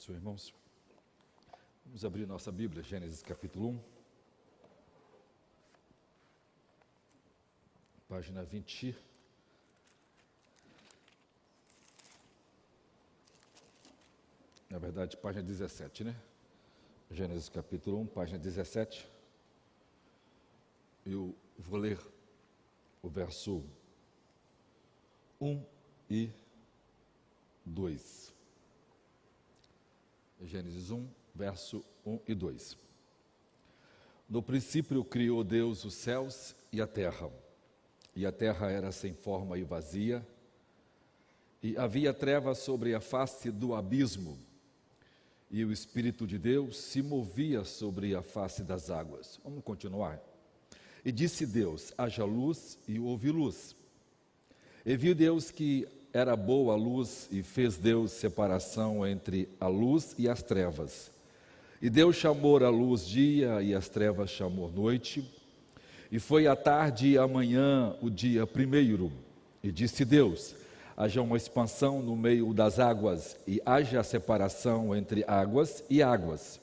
Senhor, irmãos, vamos abrir nossa Bíblia, Gênesis capítulo 1, página 20. Na verdade, página 17, né? Gênesis capítulo 1, página 17. Eu vou ler o verso 1 e 2. Gênesis 1, verso 1 e 2. No princípio criou Deus os céus e a terra, e a terra era sem forma e vazia, e havia trevas sobre a face do abismo, e o Espírito de Deus se movia sobre a face das águas. Vamos continuar. E disse Deus: haja luz, e houve luz. E viu Deus que era boa a luz, e fez Deus separação entre a luz e as trevas. E Deus chamou a luz dia, e as trevas chamou noite. E foi a tarde e a manhã o dia primeiro. E disse Deus: haja uma expansão no meio das águas, e haja separação entre águas e águas.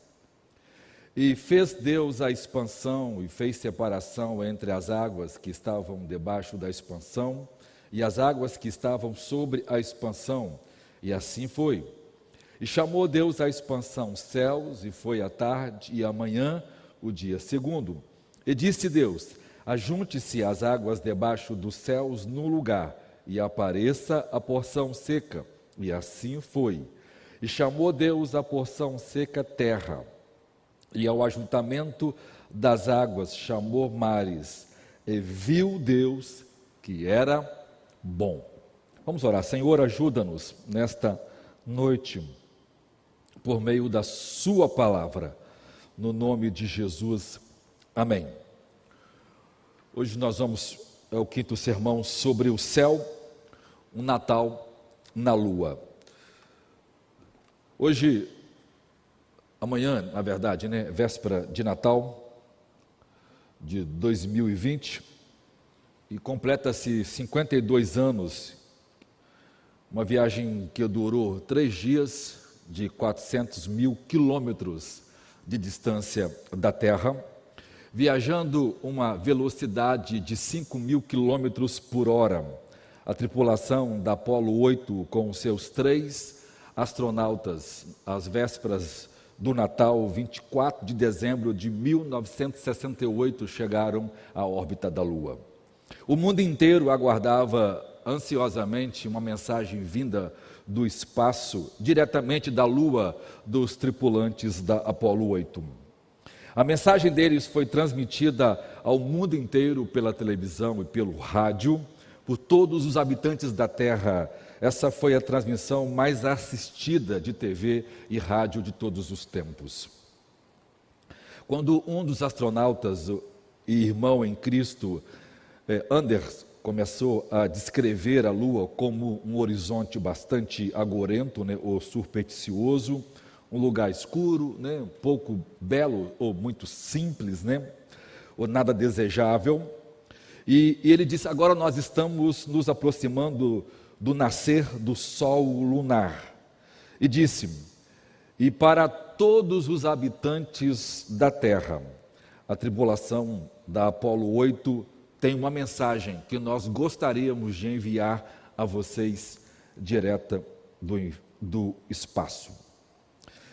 E fez Deus a expansão e fez separação entre as águas que estavam debaixo da expansão e as águas que estavam sobre a expansão. E assim foi. E chamou Deus a expansão céus, e foi a tarde e a manhã o dia segundo. E disse Deus: Ajunte-se as águas debaixo dos céus no lugar e apareça a porção seca. E assim foi. E chamou Deus a porção seca terra, e ao ajuntamento das águas chamou mares. E viu Deus que era bom. Vamos orar. Senhor, ajuda-nos nesta noite, por meio da Sua palavra, no nome de Jesus. Amém. Hoje nós vamos, é o quinto sermão sobre o céu um Natal na lua. Hoje, amanhã, na verdade, né, véspera de Natal de 2020, e completa-se 52 anos, uma viagem que durou três dias, de 400 mil quilômetros de distância da Terra, viajando uma velocidade de 5 mil quilômetros por hora a tripulação da Apollo 8 com seus três astronautas às vésperas do Natal, 24 de dezembro de 1968, chegaram à órbita da Lua. O mundo inteiro aguardava ansiosamente uma mensagem vinda do espaço, diretamente da Lua, dos tripulantes da Apollo 8. A mensagem deles foi transmitida ao mundo inteiro pela televisão e pelo rádio por todos os habitantes da Terra. Essa foi a transmissão mais assistida de TV e rádio de todos os tempos. Quando um dos astronautas e irmão em Cristo, Anders, começou a descrever a Lua como um horizonte bastante agorento né, ou supersticioso, um lugar escuro, né, pouco belo ou muito simples, né, ou nada desejável, e, e ele disse: agora nós estamos nos aproximando do nascer do sol lunar. E disse: e para todos os habitantes da terra, a tribulação da Apolo 8 tem uma mensagem que nós gostaríamos de enviar a vocês direta do, do espaço.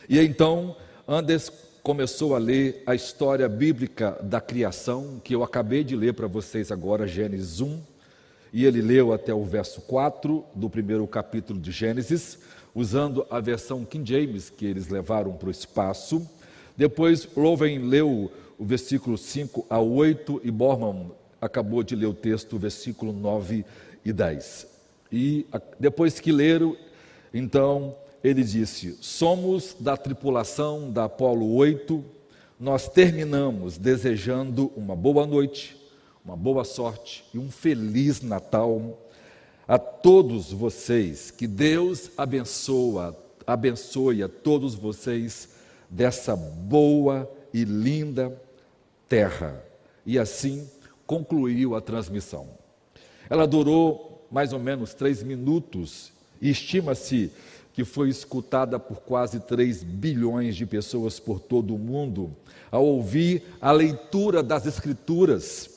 E então, Andes começou a ler a história bíblica da criação, que eu acabei de ler para vocês agora, Gênesis 1, e ele leu até o verso 4 do primeiro capítulo de Gênesis, usando a versão King James que eles levaram para o espaço. Depois, Loven leu o versículo 5 a 8 e Borman acabou de ler o texto, versículo 9 e 10. E depois que leram, então, ele disse: Somos da tripulação da Apolo 8, nós terminamos desejando uma boa noite, uma boa sorte e um feliz Natal a todos vocês. Que Deus abençoa, abençoe a todos vocês dessa boa e linda terra. E assim concluiu a transmissão. Ela durou mais ou menos três minutos e estima-se que foi escutada por quase 3 bilhões de pessoas por todo o mundo, ao ouvir a leitura das Escrituras,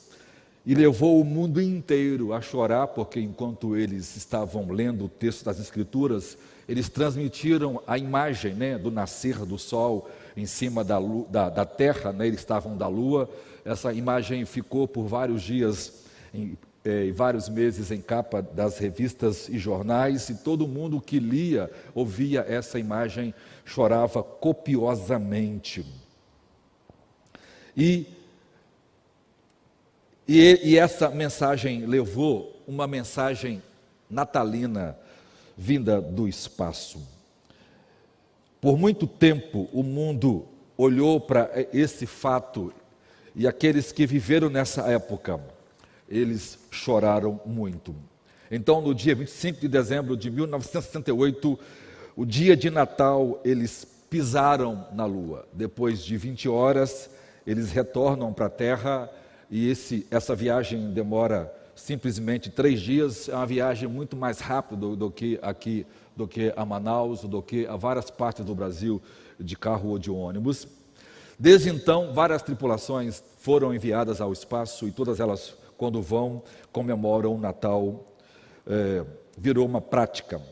e levou o mundo inteiro a chorar, porque enquanto eles estavam lendo o texto das Escrituras, eles transmitiram a imagem né, do nascer do sol em cima da, da, da terra, né, eles estavam da lua. Essa imagem ficou por vários dias em, é, vários meses em capa das revistas e jornais, e todo mundo que lia, ouvia essa imagem, chorava copiosamente. E, e, e essa mensagem levou uma mensagem natalina vinda do espaço. Por muito tempo o mundo olhou para esse fato e aqueles que viveram nessa época, eles choraram muito. Então, no dia 25 de dezembro de 1968, o dia de Natal, eles pisaram na lua. Depois de 20 horas, eles retornam para a Terra e esse, essa viagem demora simplesmente três dias, é uma viagem muito mais rápida do, do, que aqui, do que a Manaus, do que a várias partes do Brasil de carro ou de ônibus. Desde então, várias tripulações foram enviadas ao espaço e todas elas, quando vão, comemoram o Natal. É, virou uma prática.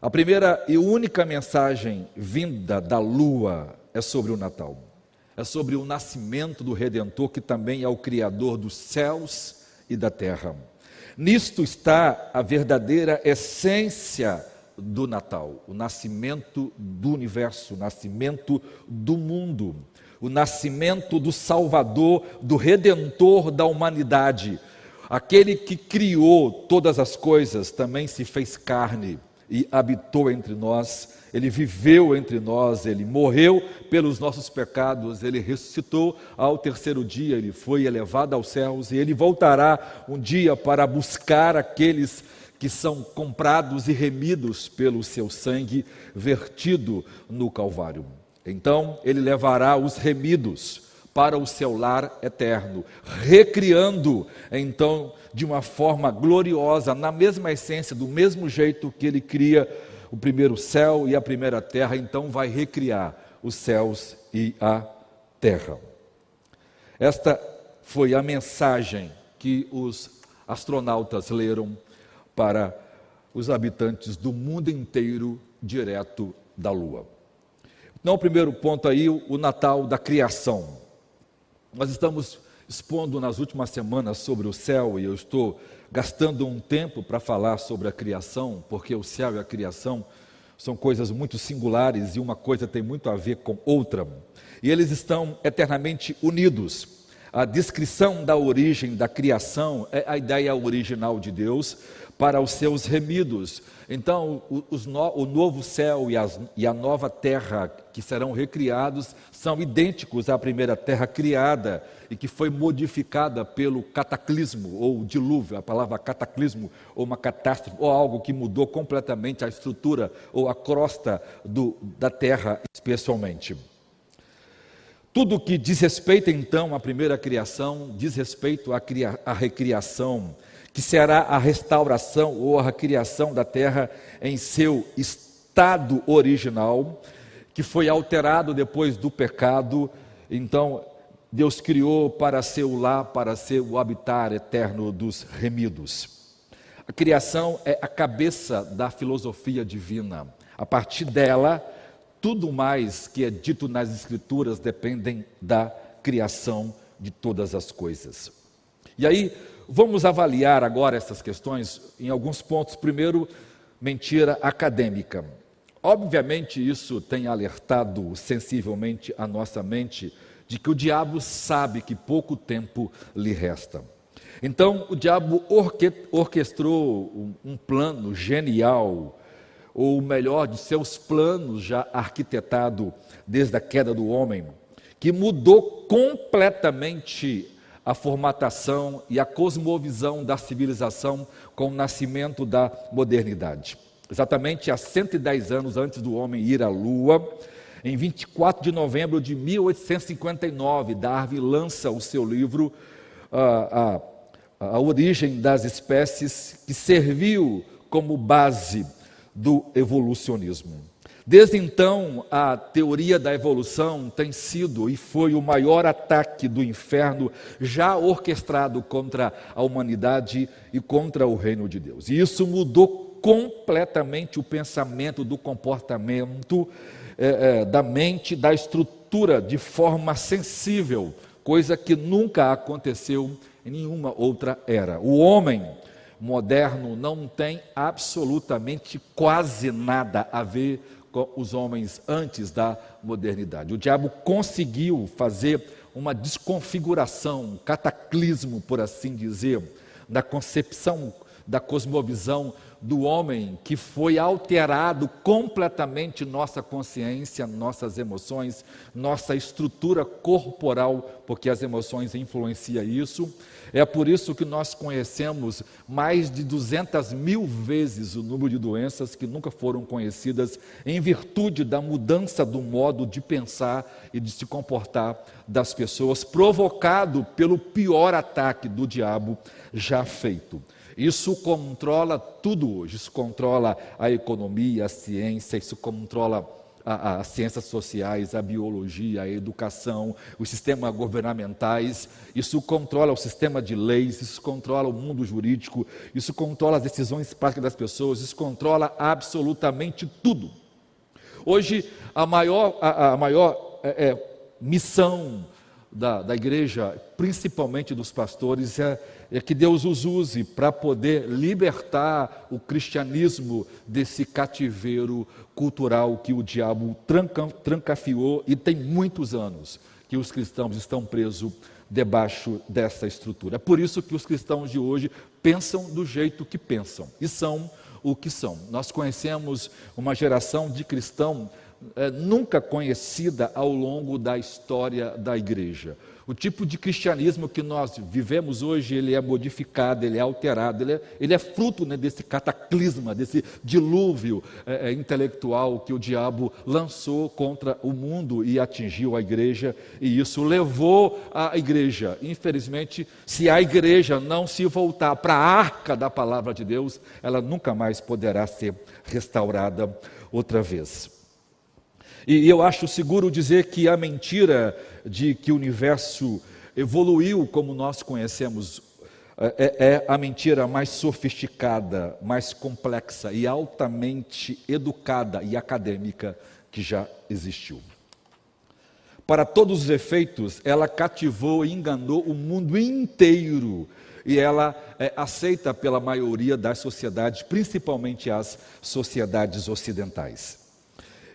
A primeira e única mensagem vinda da lua é sobre o Natal. É sobre o nascimento do Redentor, que também é o Criador dos céus e da terra. Nisto está a verdadeira essência do Natal, o nascimento do universo, o nascimento do mundo, o nascimento do Salvador, do Redentor da humanidade. Aquele que criou todas as coisas também se fez carne e habitou entre nós ele viveu entre nós, ele morreu pelos nossos pecados, ele ressuscitou ao terceiro dia, ele foi elevado aos céus e ele voltará um dia para buscar aqueles que são comprados e remidos pelo seu sangue vertido no Calvário. Então, ele levará os remidos para o seu lar eterno, recriando então de uma forma gloriosa, na mesma essência, do mesmo jeito que ele cria o primeiro céu e a primeira terra, então vai recriar os céus e a terra. Esta foi a mensagem que os astronautas leram para os habitantes do mundo inteiro direto da Lua. Então, o primeiro ponto aí, o Natal da criação. Nós estamos expondo nas últimas semanas sobre o céu e eu estou gastando um tempo para falar sobre a criação, porque o céu e a criação são coisas muito singulares e uma coisa tem muito a ver com outra. E eles estão eternamente unidos. A descrição da origem da criação é a ideia original de Deus para os seus remidos. Então, o, novo céu e, as, e a nova terra que serão recriados são idênticos à primeira terra criada e que foi modificada pelo cataclismo ou dilúvio, a palavra cataclismo ou uma catástrofe ou algo que mudou completamente a estrutura ou a crosta do, da terra, especialmente. Tudo que diz respeito então à primeira criação, diz respeito à, cria, à recriação, que será a restauração ou a recriação da terra em seu estado original, que foi alterado depois do pecado. Então, Deus criou para ser o lar, para ser o habitar eterno dos remidos. A criação é a cabeça da filosofia divina. A partir dela, tudo mais que é dito nas Escrituras dependem da criação de todas as coisas. E aí, vamos avaliar agora essas questões em alguns pontos. Primeiro, mentira acadêmica. Obviamente, isso tem alertado sensivelmente a nossa mente de que o diabo sabe que pouco tempo lhe resta. Então, o diabo orquestrou um plano genial, ou melhor de seus planos já arquitetado desde a queda do homem, que mudou completamente a formatação e a cosmovisão da civilização com o nascimento da modernidade. Exatamente há 110 anos antes do homem ir à Lua, em 24 de novembro de 1859, Darwin lança o seu livro a, a, a Origem das Espécies, que serviu como base do evolucionismo. Desde então, a teoria da evolução tem sido e foi o maior ataque do inferno já orquestrado contra a humanidade e contra o reino de Deus. E isso mudou completamente o pensamento, do comportamento, é, é, da mente, da estrutura de forma sensível, coisa que nunca aconteceu em nenhuma outra era. O homem moderno não tem absolutamente quase nada a ver com os homens antes da modernidade. O diabo conseguiu fazer uma desconfiguração, um cataclismo, por assim dizer, da concepção, da cosmovisão do homem, que foi alterado completamente nossa consciência, nossas emoções, nossa estrutura corporal, porque as emoções influenciam isso é por isso que nós conhecemos mais de 200 mil vezes o número de doenças que nunca foram conhecidas, em virtude da mudança do modo de pensar e de se comportar das pessoas, provocado pelo pior ataque do diabo já feito. Isso controla tudo hoje, isso controla a economia, a ciência, isso controla as ciências sociais, a biologia, a educação, os sistemas governamentais, isso controla o sistema de leis, isso controla o mundo jurídico, isso controla as decisões práticas das pessoas, isso controla absolutamente tudo. Hoje, a maior, a, a maior é, é, missão da, da igreja, principalmente dos pastores, é é que Deus os use para poder libertar o cristianismo desse cativeiro cultural que o diabo tranca, trancafiou e tem muitos anos que os cristãos estão presos debaixo dessa estrutura. É por isso que os cristãos de hoje pensam do jeito que pensam e são o que são. Nós conhecemos uma geração de cristãos é, nunca conhecida ao longo da história da igreja. O tipo de cristianismo que nós vivemos hoje, ele é modificado, ele é alterado, ele é, ele é fruto né, desse cataclisma, desse dilúvio é, é, intelectual que o diabo lançou contra o mundo e atingiu a igreja, e isso levou a igreja. Infelizmente, se a igreja não se voltar para a arca da palavra de Deus, ela nunca mais poderá ser restaurada outra vez. E eu acho seguro dizer que a mentira de que o universo evoluiu como nós conhecemos é, é, a mentira mais sofisticada, mais complexa e altamente educada e acadêmica que já existiu. Para todos os efeitos, ela cativou e enganou o mundo inteiro e ela é aceita pela maioria das sociedades, principalmente as sociedades ocidentais.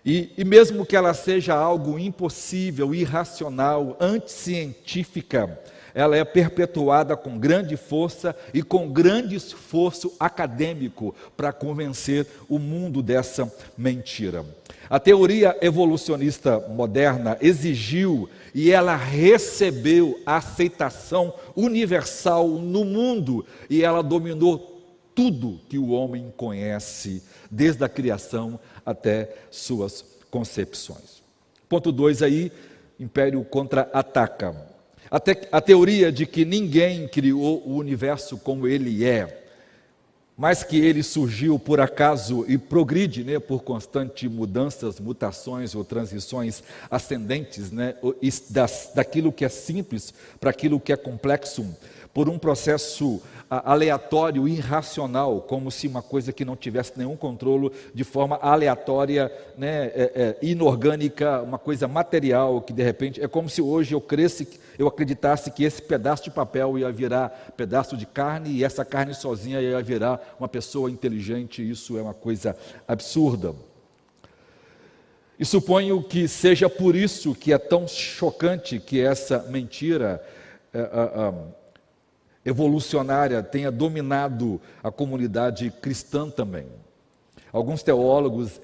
E, e mesmo que ela seja algo impossível, irracional, anticientífica, ela é perpetuada com grande força e com grande esforço acadêmico para convencer o mundo dessa mentira. A teoria evolucionista moderna exigiu e ela recebeu a aceitação universal no mundo e ela dominou tudo que o homem conhece, desde a criação até suas concepções. Ponto 2 aí, Império contra-ataca. A, a teoria de que ninguém criou o universo como ele é, mas que ele surgiu por acaso e progride né, por constantes mudanças, mutações ou transições ascendentes, né, das, daquilo que é simples para aquilo que é complexo, por um processo aleatório, irracional, como se uma coisa que não tivesse nenhum controle, de forma aleatória, né, é, é, inorgânica, uma coisa material, que de repente é como se hoje eu cresce, eu acreditasse que esse pedaço de papel ia virar pedaço de carne e essa carne sozinha ia virar uma pessoa inteligente. Isso é uma coisa absurda. E suponho que seja por isso que é tão chocante que essa mentira. É evolucionária tenha dominado a comunidade cristã também. Alguns teólogos,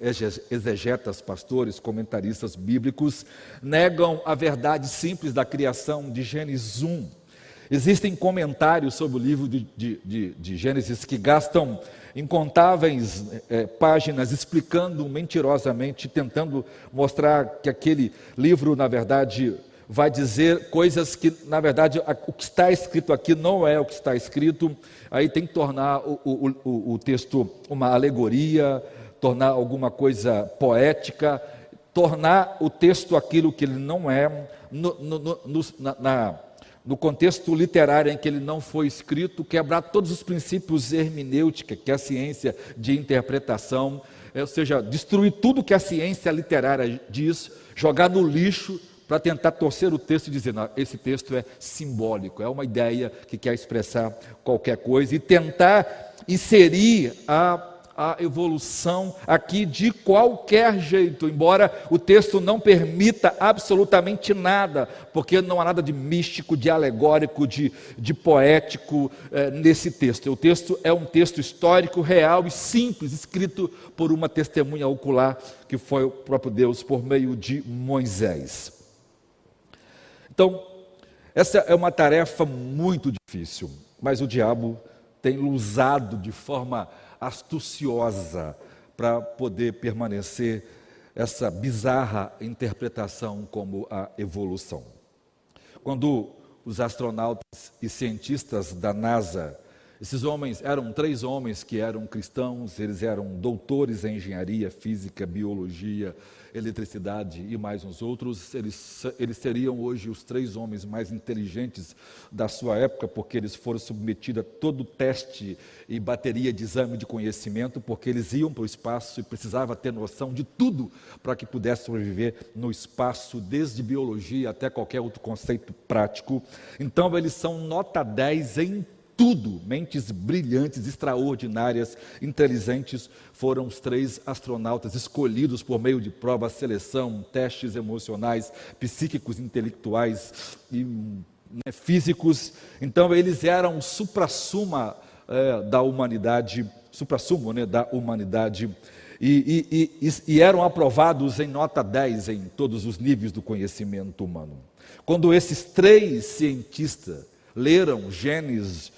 exegetas, pastores, comentaristas bíblicos negam a verdade simples da criação de Gênesis 1. Existem comentários sobre o livro de, de, de, de Gênesis que gastam incontáveis é, páginas explicando mentirosamente, tentando mostrar que aquele livro, na verdade, vai dizer coisas que, na verdade, o que está escrito aqui não é o que está escrito, aí tem que tornar o, o, o, o texto uma alegoria, tornar alguma coisa poética, tornar o texto aquilo que ele não é, no, no, no, na, no contexto literário em que ele não foi escrito, quebrar todos os princípios hermenêutica, que é a ciência de interpretação, ou seja, destruir tudo que a ciência literária diz, jogar no lixo para tentar torcer o texto e dizer, esse texto é simbólico, é uma ideia que quer expressar qualquer coisa, e tentar inserir a a evolução aqui de qualquer jeito, embora o texto não permita absolutamente nada, porque não há nada de místico, de alegórico, de, de poético eh, nesse texto. O texto é um texto histórico, real e simples, escrito por uma testemunha ocular que foi o próprio Deus por meio de Moisés. Então, essa é uma tarefa muito difícil, mas o diabo tem usado de forma astuciosa para poder permanecer essa bizarra interpretação como a evolução. Quando os astronautas e cientistas da NASA, esses homens eram três homens que eram cristãos, eles eram doutores em engenharia, física, biologia, eletricidade e mais uns outros, eles, eles seriam hoje os três homens mais inteligentes da sua época, porque eles foram submetidos a todo teste e bateria de exame de conhecimento, porque eles iam para o espaço e precisava ter noção de tudo para que pudesse sobreviver no espaço, desde biologia até qualquer outro conceito prático. Então, eles são nota 10 em tudo, mentes brilhantes, extraordinárias, inteligentes, foram os três astronautas escolhidos por meio de prova, seleção, testes emocionais, psíquicos, intelectuais e né, físicos. Então, eles eram supra-suma é, da humanidade, supra-sumo né, da humanidade. E, e, e, e eram aprovados em nota 10 em todos os níveis do conhecimento humano. Quando esses três cientistas leram Gênesis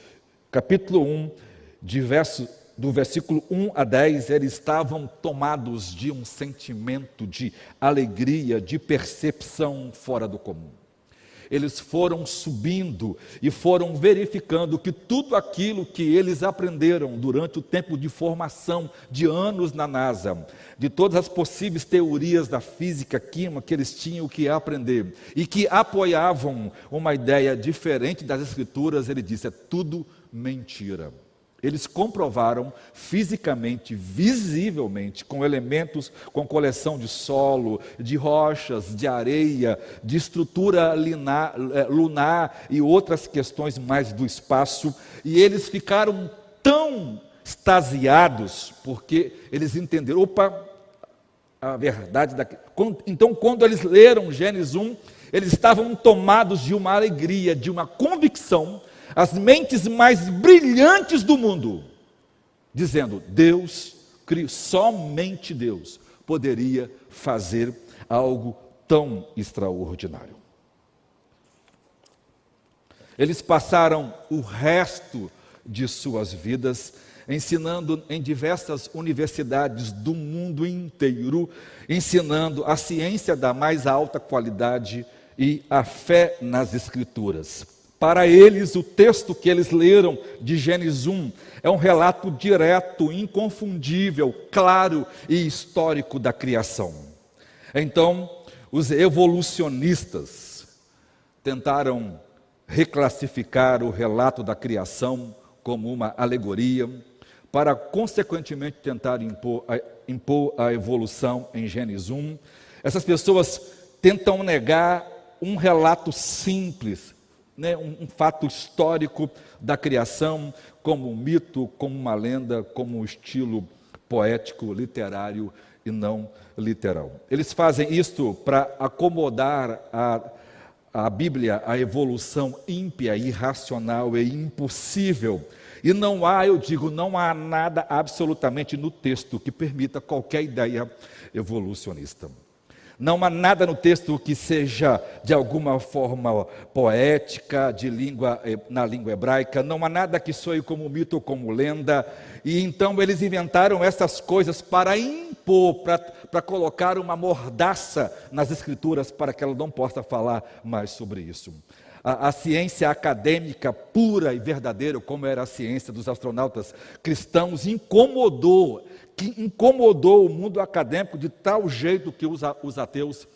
capítulo 1, de verso, do versículo 1 a 10, eles estavam tomados de um sentimento de alegria, de percepção fora do comum. Eles foram subindo e foram verificando que tudo aquilo que eles aprenderam durante o tempo de formação de anos na NASA, de todas as possíveis teorias da física, química que eles tinham que aprender e que apoiavam uma ideia diferente das escrituras, ele disse: é tudo mentira. Eles comprovaram fisicamente, visivelmente, com elementos, com coleção de solo, de rochas, de areia, de estrutura linar, é, lunar e outras questões mais do espaço, e eles ficaram tão extasiados, porque eles entenderam, opa, a verdade da. Então, quando eles leram Gênesis 1, eles estavam tomados de uma alegria, de uma convicção as mentes mais brilhantes do mundo, dizendo: Deus, somente Deus poderia fazer algo tão extraordinário. Eles passaram o resto de suas vidas ensinando em diversas universidades do mundo inteiro, ensinando a ciência da mais alta qualidade e a fé nas Escrituras. Para eles, o texto que eles leram de Gênesis 1 é um relato direto, inconfundível, claro e histórico da criação. Então, os evolucionistas tentaram reclassificar o relato da criação como uma alegoria, para consequentemente tentar impor a, impor a evolução em Gênesis 1. Essas pessoas tentam negar um relato simples, né, um, um fato histórico da criação, como um mito, como uma lenda, como um estilo poético, literário e não literal. Eles fazem isto para acomodar a, a Bíblia à evolução ímpia, irracional e impossível. E não há, eu digo, não há nada absolutamente no texto que permita qualquer ideia evolucionista. Não há nada no texto que seja de alguma forma poética, de língua, na língua hebraica, não há nada que soe como mito ou como lenda. E então eles inventaram essas coisas para impor, para, para colocar uma mordaça nas escrituras para que ela não possa falar mais sobre isso. a, a, ciência acadêmica pura e verdadeira, como era a ciência dos astronautas cristãos, incomodou, que incomodou o mundo acadêmico de tal jeito que os, ateus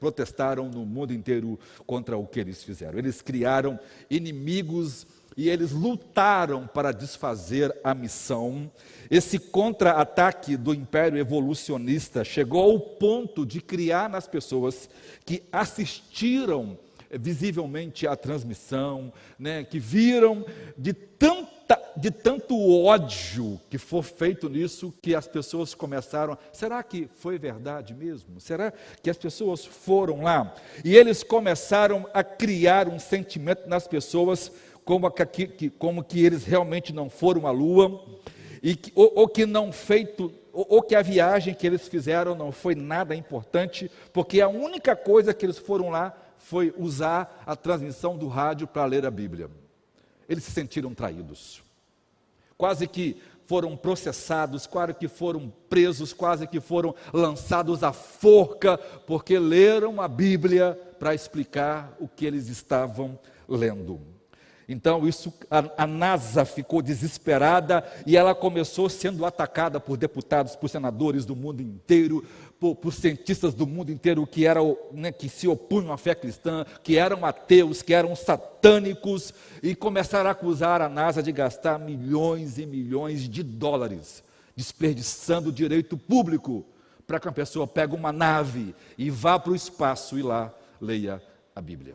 protestaram no mundo inteiro contra o que eles fizeram. Eles criaram inimigos e eles lutaram para desfazer a missão. Esse contra-ataque do império evolucionista chegou ao ponto de criar nas pessoas que assistiram visivelmente a transmissão, né, que viram de, tanta, de tanto ódio que foi feito nisso, que as pessoas começaram. Será que foi verdade mesmo? Será que as pessoas foram lá? E eles começaram a criar um sentimento nas pessoas como que, como que eles realmente não foram à lua, e que, ou, ou que não feito ou, que a viagem que eles fizeram não foi nada importante, porque a única coisa que eles foram lá foi usar a transmissão do rádio para ler a Bíblia. Eles se sentiram traídos. Quase que foram processados, quase que foram presos, quase que foram lançados à forca, porque leram a Bíblia para explicar o que eles estavam lendo. Então, isso, a, a, NASA ficou desesperada e ela começou sendo atacada por deputados, por senadores do mundo inteiro, por, por cientistas do mundo inteiro que, eram, né, que se opunham à fé cristã, que eram ateus, que eram satânicos, e começaram a acusar a NASA de gastar milhões e milhões de dólares, desperdiçando direito público para que uma pessoa pegue uma nave e vá para o espaço e lá leia a Bíblia.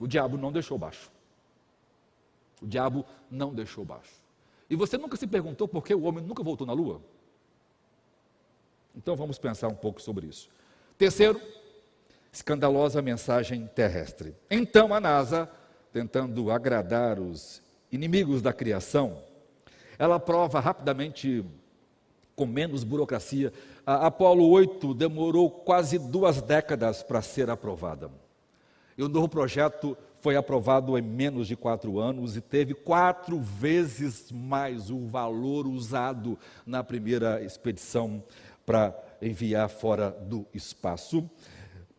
O diabo não deixou baixo. O diabo não deixou baixo. E você nunca se perguntou por que o homem nunca voltou na lua? Então vamos pensar um pouco sobre isso. Terceiro, escandalosa mensagem terrestre. Então a NASA, tentando agradar os inimigos da criação, ela prova rapidamente, com menos burocracia. A Apolo 8 demorou quase duas décadas para ser aprovada. E o novo projeto foi aprovado em menos de quatro anos e teve quatro vezes mais o valor usado na primeira expedição para enviar fora do espaço,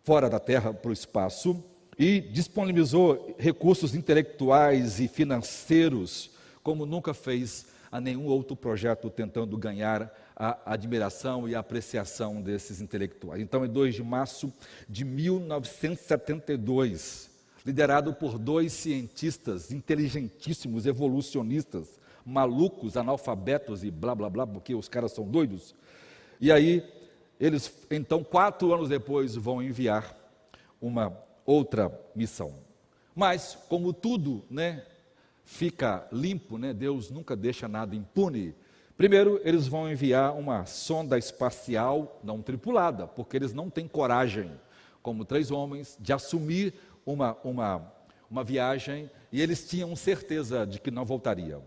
fora da Terra para o espaço, e disponibilizou recursos intelectuais e financeiros como nunca fez a nenhum outro projeto tentando ganhar a admiração e a apreciação desses intelectuais. Então, em 2 de março de 1972, liderado por dois cientistas inteligentíssimos, evolucionistas, malucos, analfabetos e blá blá blá, porque os caras são doidos. E aí, eles, então, quatro anos depois, vão enviar uma outra missão. Mas, como tudo né, fica limpo, né, Deus nunca deixa nada impune. Primeiro, eles vão enviar uma sonda espacial não tripulada, porque eles não têm coragem, como três homens, de assumir uma, uma, uma viagem e eles tinham certeza de que não voltariam.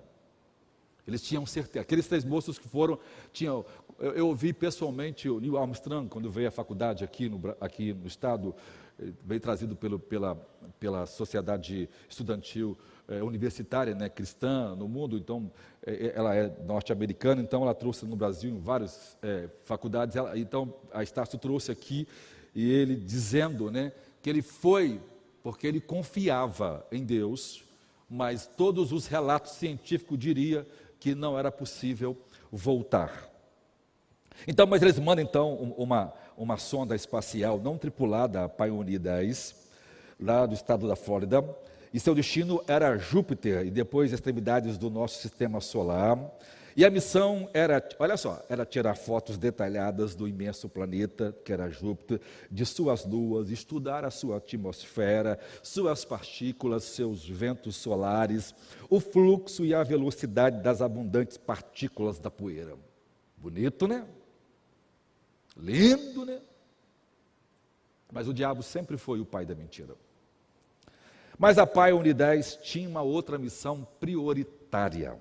Eles tinham certeza. Aqueles três moços que foram, tinham. Eu, eu ouvi pessoalmente o Neil Armstrong, quando veio à faculdade aqui no, aqui no estado, eh, veio trazido pelo, pela, pela sociedade estudantil é, universitária né, cristã no mundo, então é, ela é norte-americana, então ela trouxe no Brasil em várias faculdades, ela, então a Estácio trouxe aqui, e ele dizendo né, que ele foi porque ele confiava em Deus, mas todos os relatos científicos diriam que não era possível voltar. Então, mas eles mandam então uma, uma sonda espacial não tripulada, a Pioneer 10, lá do estado da Flórida, e seu destino era Júpiter e depois extremidades do nosso sistema solar. E a missão era, olha só, era tirar fotos detalhadas do imenso planeta, que era Júpiter, de suas luas, estudar a sua atmosfera, suas partículas, seus ventos solares, o fluxo e a velocidade das abundantes partículas da poeira. Bonito, né? Lindo, né? Mas o diabo sempre foi o pai da mentira. Mas a Pai Unidade tinha uma outra missão prioritária.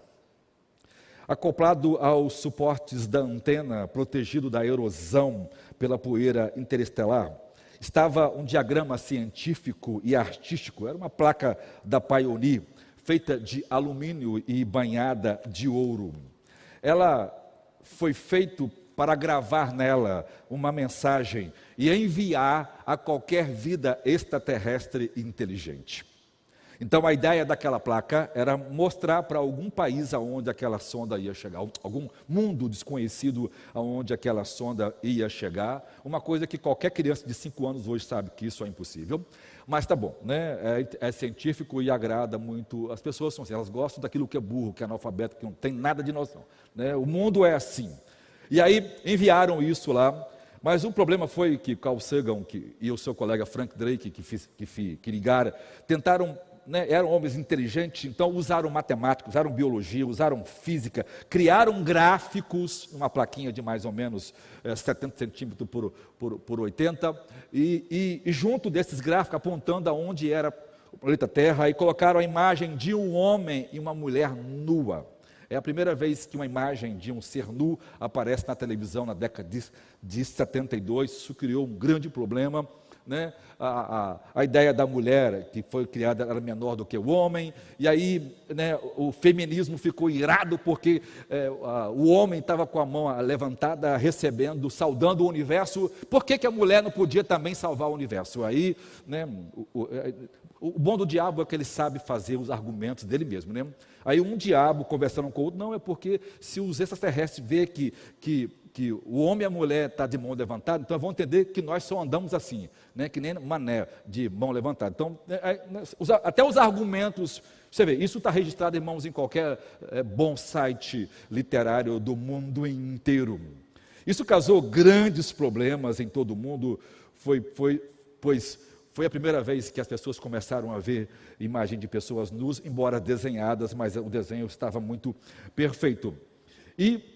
Acoplado aos suportes da antena, protegido da erosão pela poeira interestelar, estava um diagrama científico e artístico. Era uma placa da Pioneer, feita de alumínio e banhada de ouro. Ela foi feita para gravar nela uma mensagem e enviar a qualquer vida extraterrestre inteligente. Então a ideia daquela placa era mostrar para algum país aonde aquela sonda ia chegar, algum mundo desconhecido aonde aquela sonda ia chegar, uma coisa que qualquer criança de 5 anos hoje sabe que isso é impossível. Mas tá bom, né? É, é, científico e agrada muito. As pessoas são assim, elas gostam daquilo que é burro, que é analfabeto, que não tem nada de noção. Né? O mundo é assim. E aí enviaram isso lá. Mas o problema foi que Carl Sagan que, e o seu colega Frank Drake, que, fiz, que, que ligaram, tentaram né, eram homens inteligentes, então usaram matemática, usaram biologia, usaram física, criaram gráficos, uma plaquinha de mais ou menos é, 70 centímetros por, por, por 80, e, e, e junto desses gráficos, apontando aonde era o planeta Terra, e colocaram a imagem de um homem e uma mulher nua. É a primeira vez que uma imagem de um ser nu aparece na televisão na década de, de 72. Isso criou um grande problema né? A, a, a, ideia da mulher que foi criada era menor do que o homem, e aí né, o feminismo ficou irado porque é, a, o homem estava com a mão levantada, recebendo, saudando o universo, por que, que a mulher não podia também salvar o universo? Aí, né, o, o, é, o bom do diabo é que ele sabe fazer os argumentos dele mesmo, né? Aí um diabo conversando com o outro, não, é porque se os extraterrestres vê que, que que o homem e a mulher estão tá de mão levantada, então vão entender que nós só andamos assim, né? que nem mané de mão levantada. Então, é, é, né, até os argumentos, você vê, isso está registrado, irmãos, em qualquer é, bom site literário do mundo inteiro. Isso causou grandes problemas em todo o mundo, foi, foi, pois foi a primeira vez que as pessoas começaram a ver imagem de pessoas nus, embora desenhadas, mas o desenho estava muito perfeito. E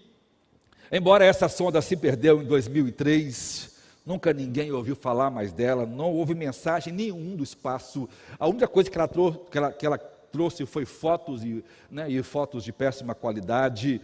Embora essa sonda se perdeu em 2003, nunca ninguém ouviu falar mais dela, não houve mensagem nenhum do espaço. A única coisa que ela, trouxe, que ela, que ela trouxe foi fotos e, né, e, fotos de péssima qualidade.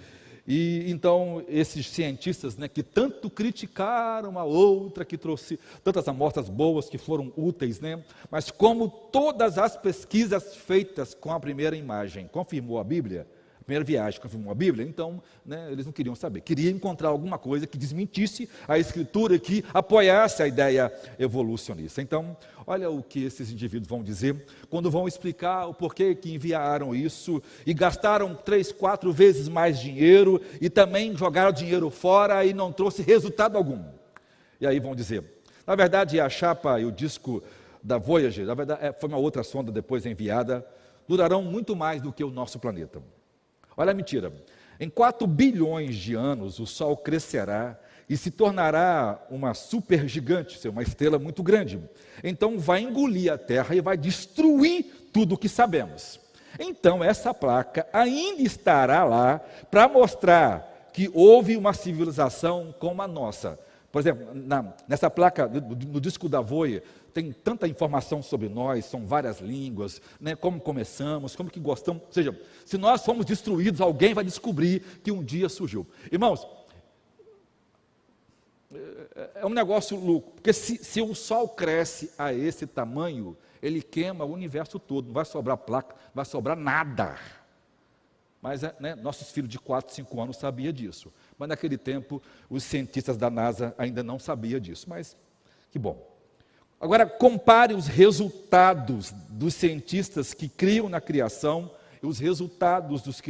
E então esses cientistas, né, que tanto criticaram a outra que trouxe tantas amostras boas que foram úteis, né, mas como todas as pesquisas feitas com a primeira imagem confirmou a Bíblia, primeira viagem confirmou a Bíblia, então né, eles não queriam saber. Queriam encontrar alguma coisa que desmentisse a Escritura, que apoiasse a ideia evolucionista. Então, olha o que esses indivíduos vão dizer quando vão explicar o porquê que enviaram isso e gastaram três, quatro vezes mais dinheiro e também jogaram dinheiro fora e não trouxe resultado algum. E aí vão dizer, na verdade, a chapa e o disco da Voyager, na verdade, é, foi uma outra sonda depois enviada, durarão muito mais do que o nosso planeta. Olha a mentira. Em 4 bilhões de anos, o Sol crescerá e se tornará uma supergigante, uma estrela muito grande. Então vai engolir a Terra e vai destruir tudo o que sabemos. Então essa placa ainda estará lá para mostrar que houve uma civilização como a nossa. Por exemplo, na, nessa placa, no, no disco da Voia, tem tanta informação sobre nós, são várias línguas, né, como começamos, como que gostamos. Ou seja, se nós fomos destruídos, alguém vai descobrir que um dia surgiu. Irmãos, é, é um negócio louco, porque se, se o Sol cresce a esse tamanho, ele queima o universo todo, não vai sobrar placa, não vai sobrar nada. Mas é, né, nossos filhos de 4, 5 anos sabiam disso. Mas naquele tempo, os cientistas da NASA ainda não sabiam disso. Mas que bom. Agora, compare os resultados dos cientistas que criam na criação e os resultados dos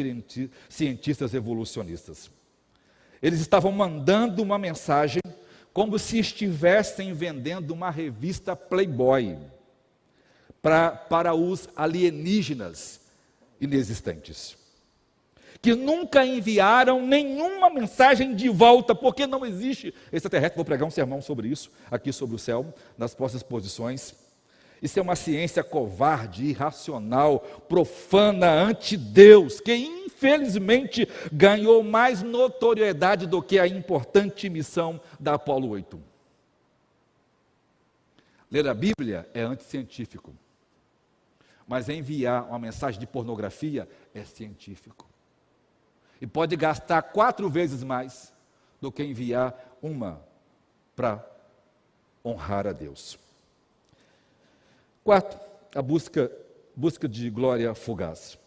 cientistas evolucionistas. Eles estavam mandando uma mensagem como se estivessem vendendo uma revista Playboy pra, para os alienígenas inexistentes que nunca enviaram nenhuma mensagem de volta, porque não existe extraterrestre. Vou pregar um sermão sobre isso, aqui sobre o céu, nas próximas posições. Isso é uma ciência covarde, irracional, profana, anti-Deus, que infelizmente ganhou mais notoriedade do que a importante missão da Apolo 8. Ler a Bíblia é anticientífico, mas enviar uma mensagem de pornografia é científico e pode gastar quatro vezes mais do que enviar uma para honrar a Deus. Quarto, a busca, busca de glória fugaz.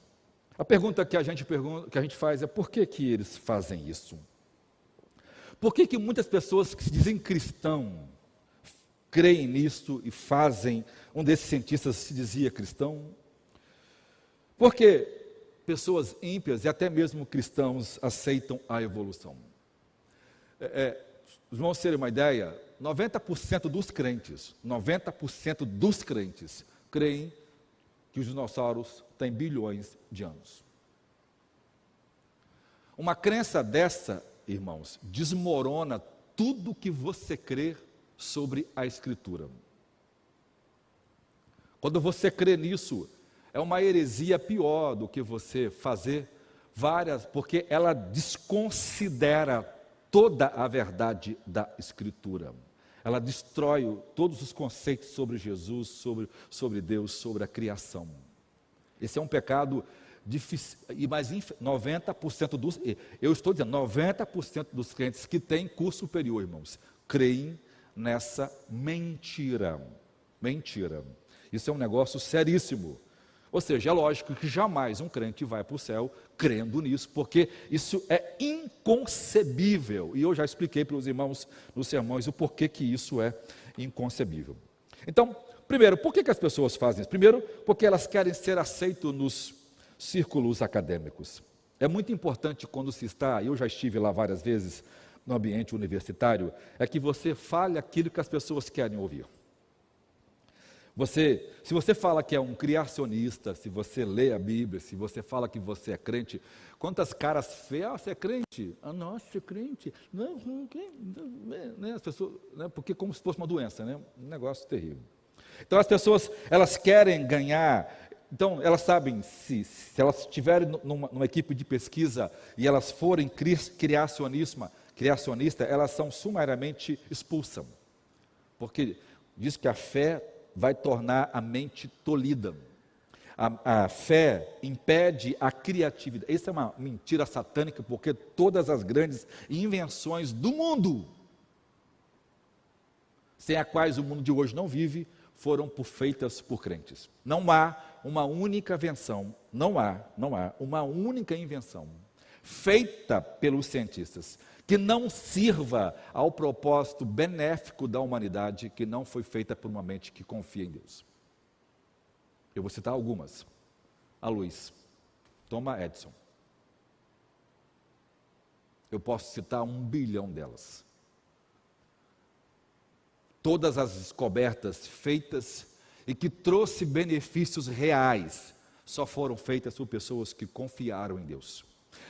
A pergunta que a gente pergunta, que a gente faz é por que que eles fazem isso? Por que, que muitas pessoas que se dizem cristão creem nisso e fazem? Um desses cientistas se dizia cristão. Porque pessoas ímpias e até mesmo cristãos aceitam a evolução. É, é, vamos ter uma ideia, 90% dos crentes, 90% dos crentes creem que os dinossauros têm bilhões de anos. Uma crença dessa, irmãos, desmorona tudo que você crê sobre a Escritura. Quando você crê nisso, é uma heresia pior do que você fazer várias, porque ela desconsidera toda a verdade da Escritura. Ela destrói todos os conceitos sobre Jesus, sobre, sobre Deus, sobre a criação. Esse é um pecado difícil, e mais 90% dos, eu estou dizendo, 90% dos crentes que têm curso superior, irmãos, creem nessa mentira. Mentira. Isso é um negócio seríssimo. Ou seja, é lógico que jamais um crente vai para o céu crendo nisso, porque isso é inconcebível. E eu já expliquei para os irmãos nos sermões o porquê que isso é inconcebível. Então, primeiro, por que, que as pessoas fazem isso? Primeiro, porque elas querem ser aceitas nos círculos acadêmicos. É muito importante quando se está, eu já estive lá várias vezes no ambiente universitário, é que você fale aquilo que as pessoas querem ouvir. Você, se você fala que é um criacionista, se você lê a Bíblia, se você fala que você é crente, quantas caras feias, ah, você é crente? Ah, nossa, é crente. Não, não, né, as pessoas, né, porque como se fosse uma doença, né? Um negócio terrível. Então as pessoas, elas querem ganhar, então elas sabem, se, se elas estiverem numa, numa equipe de pesquisa e elas forem criacionismo, criacionista, elas são sumariamente expulsas. Porque diz que a fé vai tornar a mente tolida. A, a, fé impede a criatividade. Isso é uma mentira satânica, porque todas as grandes invenções do mundo, sem as quais o mundo de hoje não vive, foram por, feitas por crentes. Não há uma única invenção, não há, não há uma única invenção feita pelos cientistas que não sirva ao propósito benéfico da humanidade, que não foi feita por uma mente que confia em Deus. Eu vou citar algumas. A luz. Toma Edison. Eu posso citar um bilhão delas. Todas as descobertas feitas e que trouxe benefícios reais só foram feitas por pessoas que confiaram em Deus.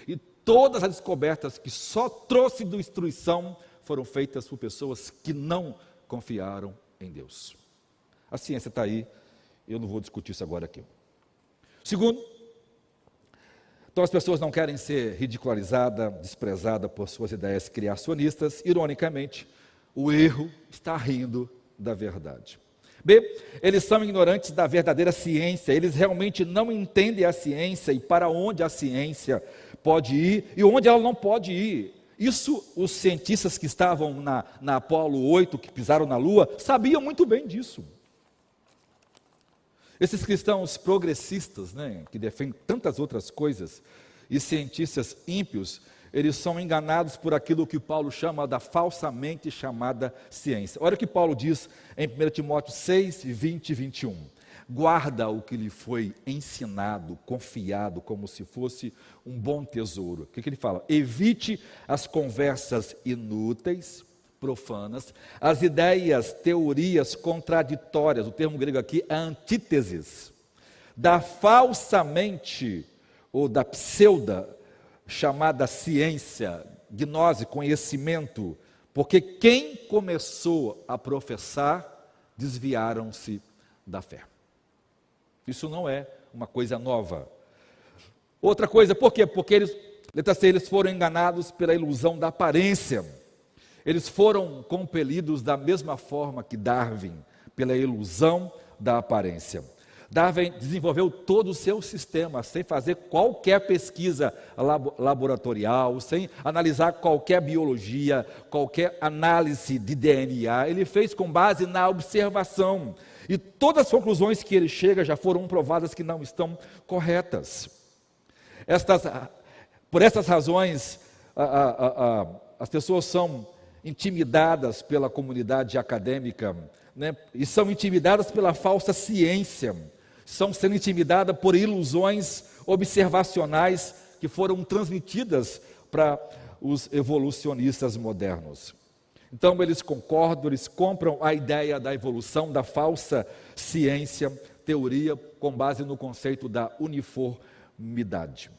E todas as descobertas que só trouxe destruição foram feitas por pessoas que não confiaram em Deus. A ciência está aí, eu não vou discutir isso agora aqui. Segundo, então as pessoas não querem ser ridicularizadas, desprezadas por suas ideias criacionistas. Ironicamente, o erro está rindo da verdade. B, eles são ignorantes da verdadeira ciência, eles realmente não entendem a ciência e para onde a ciência pode ir e onde ela não pode ir. Isso os cientistas que estavam na, na Apolo 8, que pisaram na Lua, sabiam muito bem disso. Esses cristãos progressistas, né, que defendem tantas outras coisas, e cientistas ímpios, eles são enganados por aquilo que Paulo chama da falsamente chamada ciência. Olha o que Paulo diz em 1 Timóteo 6, 20 e 21 guarda o que lhe foi ensinado, confiado, como se fosse um bom tesouro. O que, que ele fala? Evite as conversas inúteis, profanas, as ideias, teorias contraditórias, o termo grego aqui é antíteses, da falsamente ou da pseuda chamada ciência, gnose, conhecimento, porque quem começou a professar desviaram-se da fé. Isso não é uma coisa nova. Outra coisa, por quê? Porque eles, letra C, eles foram enganados pela ilusão da aparência. Eles foram compelidos da mesma forma que Darwin, pela ilusão da aparência. Darwin desenvolveu todo o seu sistema sem fazer qualquer pesquisa laboratorial, sem analisar qualquer biologia, qualquer análise de DNA. Ele fez com base na observação. E todas as conclusões que ele chega já foram provadas que não estão corretas. Estas, por essas razões, a, a, a, as pessoas são intimidadas pela comunidade acadêmica, né, e são intimidadas pela falsa ciência, são sendo intimidadas por ilusões observacionais que foram transmitidas para os evolucionistas modernos. Então eles concordam, eles compram a ideia da evolução, da falsa ciência, teoria com base no conceito da uniformidade.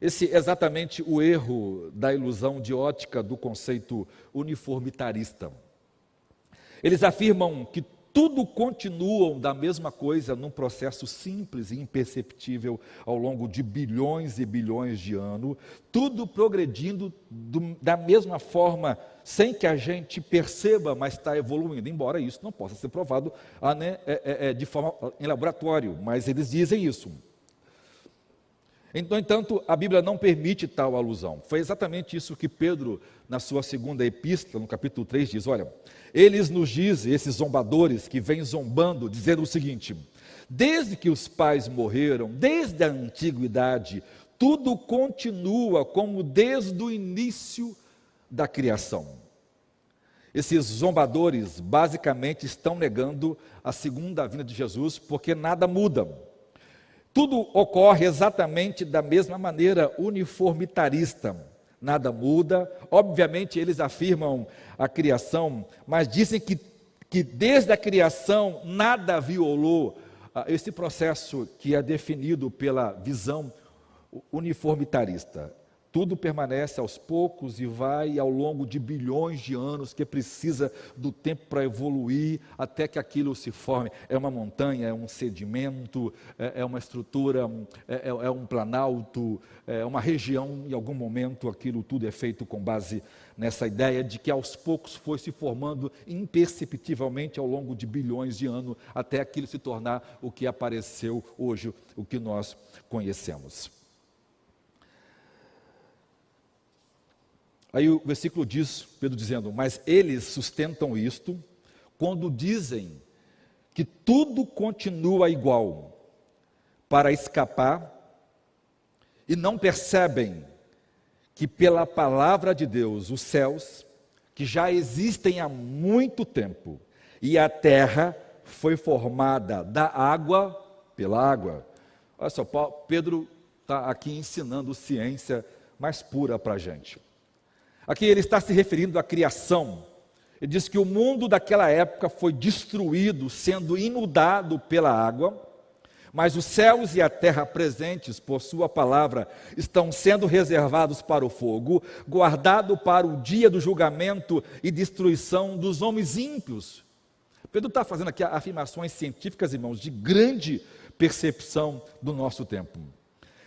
Esse é exatamente o erro da ilusão de ótica do conceito uniformitarista. Eles afirmam que tudo continuam da mesma coisa num processo simples e imperceptível ao longo de bilhões e bilhões de anos, tudo progredindo do, da mesma forma, sem que a gente perceba, mas está evoluindo, embora isso não possa ser provado ah, né, é, é, é de forma em laboratório, mas eles dizem isso. No entanto, a Bíblia não permite tal alusão. Foi exatamente isso que Pedro, na sua segunda epístola, no capítulo 3, diz: olha, eles nos dizem, esses zombadores que vêm zombando, dizendo o seguinte: desde que os pais morreram, desde a antiguidade, tudo continua como desde o início da criação. Esses zombadores basicamente estão negando a segunda vinda de Jesus porque nada muda. Tudo ocorre exatamente da mesma maneira uniformitarista nada muda. Obviamente, eles afirmam a criação, mas dizem que, que desde a criação nada violou ah, esse processo que é definido pela visão uniformitarista. Tudo permanece aos poucos e vai ao longo de bilhões de anos que precisa do tempo para evoluir até que aquilo se forme. É uma montanha, é um sedimento, é, é uma estrutura, é, é, é um planalto, é uma região. Em algum momento aquilo tudo é feito com base nessa ideia de que aos poucos foi se formando imperceptivelmente ao longo de bilhões de anos até aquilo se tornar o que apareceu hoje, o que nós conhecemos. Aí o versículo diz, Pedro dizendo: Mas eles sustentam isto quando dizem que tudo continua igual para escapar e não percebem que pela palavra de Deus os céus, que já existem há muito tempo, e a terra foi formada da água pela água. Olha só, Pedro está aqui ensinando ciência mais pura para a gente. Aqui ele está se referindo à criação. Ele diz que o mundo daquela época foi destruído, sendo inundado pela água, mas os céus e a terra presentes por Sua palavra estão sendo reservados para o fogo, guardado para o dia do julgamento e destruição dos homens ímpios. Pedro está fazendo aqui afirmações científicas, irmãos, de grande percepção do nosso tempo.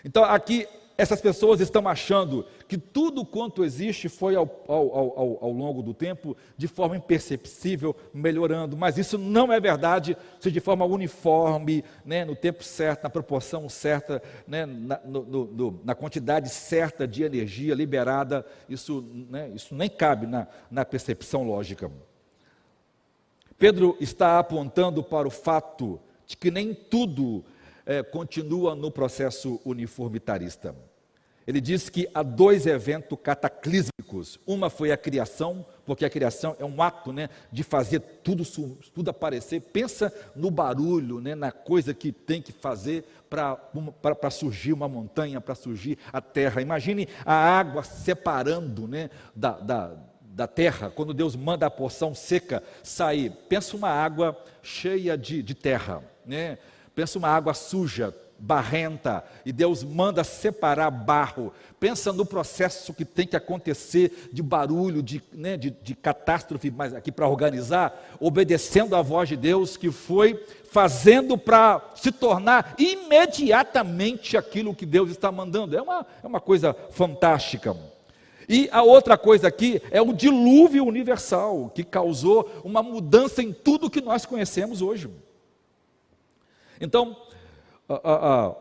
Então, aqui essas pessoas estão achando que tudo quanto existe foi ao, ao, ao, ao, longo do tempo de forma imperceptível melhorando, mas isso não é verdade se de forma uniforme, né, no tempo certo, na proporção certa, né, na, no, no, na, quantidade certa de energia liberada, isso, né, isso nem cabe na, na percepção lógica. Pedro está apontando para o fato de que nem tudo é, continua no processo uniformitarista. Ele diz que há dois eventos cataclísmicos. Uma foi a criação, porque a criação é um ato né, de fazer tudo, tudo aparecer. Pensa no barulho, né, na coisa que tem que fazer para surgir uma montanha, para surgir a terra. Imagine a água separando né, da, da, da terra, quando Deus manda a porção seca sair. Pensa uma água cheia de, de terra. Né? Pensa uma água suja, barrenta, e Deus manda separar barro. Pensa no processo que tem que acontecer de barulho, de, né, de, de catástrofe, mas aqui para organizar, obedecendo à voz de Deus, que foi fazendo para se tornar imediatamente aquilo que Deus está mandando. É uma, é uma coisa fantástica. E a outra coisa aqui é o dilúvio universal, que causou uma mudança em tudo que nós conhecemos hoje. Então, ah, ah, ah,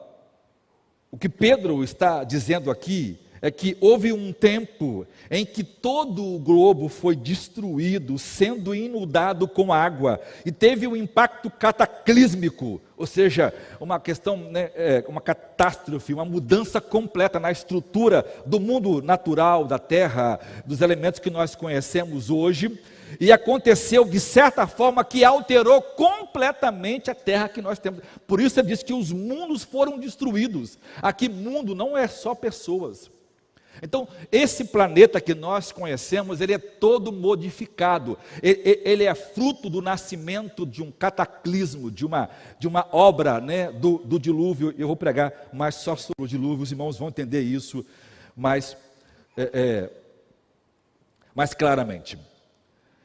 o que Pedro está dizendo aqui é que houve um tempo em que todo o globo foi destruído, sendo inundado com água, e teve um impacto cataclísmico, ou seja, uma questão, né, é, uma catástrofe, uma mudança completa na estrutura do mundo natural, da terra, dos elementos que nós conhecemos hoje, e aconteceu de certa forma que alterou completamente a terra que nós temos. Por isso ele diz que os mundos foram destruídos. Aqui, mundo não é só pessoas. Então, esse planeta que nós conhecemos, ele é todo modificado. Ele, é fruto do nascimento de um cataclismo, de uma, de uma obra né, do, do dilúvio. Eu vou pregar mais só sobre o dilúvio, os irmãos vão entender isso mais, é, é, mais claramente.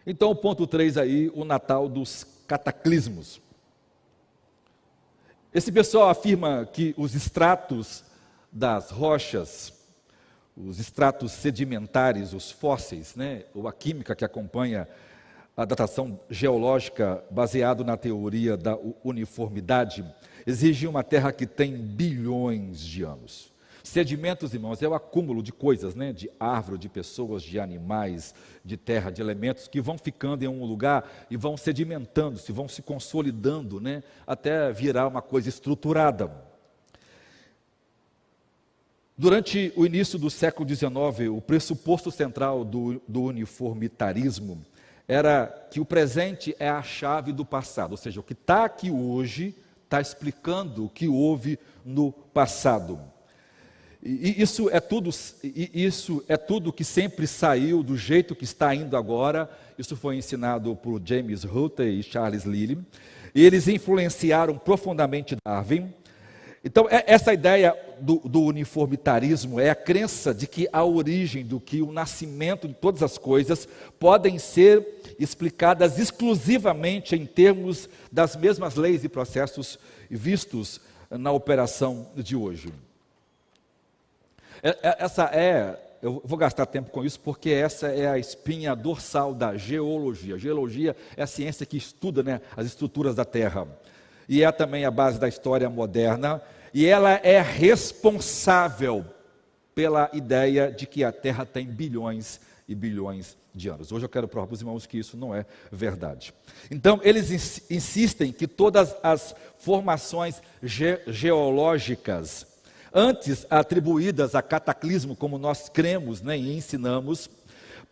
Então, o ponto 3 aí, o Natal dos cataclismos. Esse pessoal afirma que os estratos das rochas os estratos sedimentares, os fósseis, né, ou a química que acompanha a datação geológica baseado na teoria da uniformidade, exige uma Terra que tem bilhões de anos. Sedimentos, irmãos, é o acúmulo de coisas, né? de árvore, de pessoas, de animais, de terra, de elementos que vão ficando em um lugar e vão sedimentando, se vão se consolidando, né? até virar uma coisa estruturada. Durante o início do século XIX, o pressuposto central do, do, uniformitarismo era que o presente é a chave do passado, ou seja, o que está aqui hoje está explicando o que houve no passado. E isso é tudo, isso é tudo que sempre saiu do jeito que está indo agora. Isso foi ensinado por James Rutter e Charles Lilly. E eles influenciaram profundamente Darwin. Então, é, essa ideia do, do, uniformitarismo é a crença de que a origem do que o nascimento de todas as coisas podem ser explicadas exclusivamente em termos das mesmas leis e processos vistos na operação de hoje. É, é, essa é, eu vou gastar tempo com isso porque essa é a espinha dorsal da geologia. geologia é a ciência que estuda né, as estruturas da Terra e é também a base da história moderna, e ela é responsável pela ideia de que a Terra tem bilhões e bilhões de anos. Hoje eu quero provar para os irmãos que isso não é verdade. Então, eles insistem que todas as formações ge geológicas, antes atribuídas a cataclismo, como nós cremos né, e ensinamos,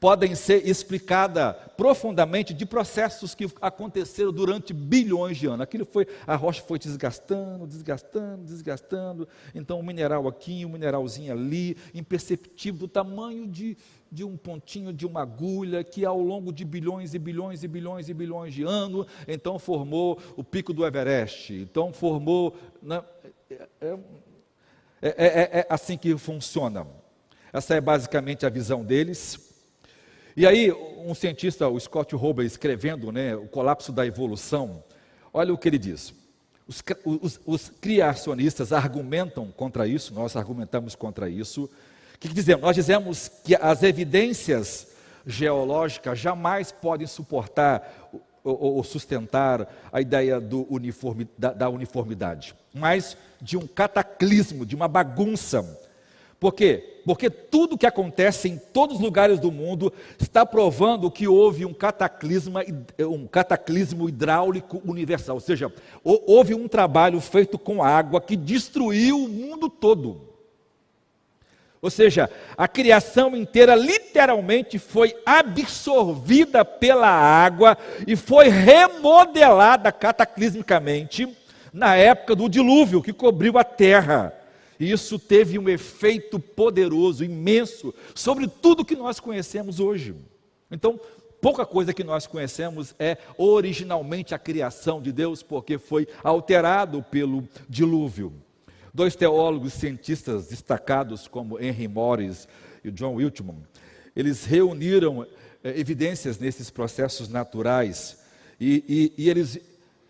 podem ser explicadas profundamente de processos que aconteceram durante bilhões de anos. Aquilo foi, a rocha foi desgastando, desgastando, desgastando. Então, um mineral aqui, um mineralzinho ali, imperceptível, do tamanho de, de um pontinho de uma agulha, que ao longo de bilhões e bilhões e bilhões e bilhões de anos, então formou o pico do Everest. Então, formou. Né, é, é, é, é assim que funciona. Essa é basicamente a visão deles. E aí, um cientista, o Scott Hober, escrevendo né, o colapso da evolução, olha o que ele diz. Os, os, os criacionistas argumentam contra isso, nós argumentamos contra isso. O que, que dizemos? Nós dizemos que as evidências geológicas jamais podem suportar ou, ou sustentar a ideia uniforme, da, da uniformidade, mas de um cataclismo, de uma bagunça por quê? Porque tudo que acontece em todos os lugares do mundo está provando que houve um cataclismo, um cataclismo hidráulico universal. Ou seja, houve um trabalho feito com água que destruiu o mundo todo. Ou seja, a criação inteira literalmente foi absorvida pela água e foi remodelada cataclismicamente na época do dilúvio que cobriu a terra. E isso teve um efeito poderoso, imenso, sobre tudo que nós conhecemos hoje. Então, pouca coisa que nós conhecemos é originalmente a criação de Deus, porque foi alterado pelo dilúvio. Dois teólogos cientistas destacados, como Henry Morris e John Wiltman, eles reuniram é, evidências nesses processos naturais e, e, e eles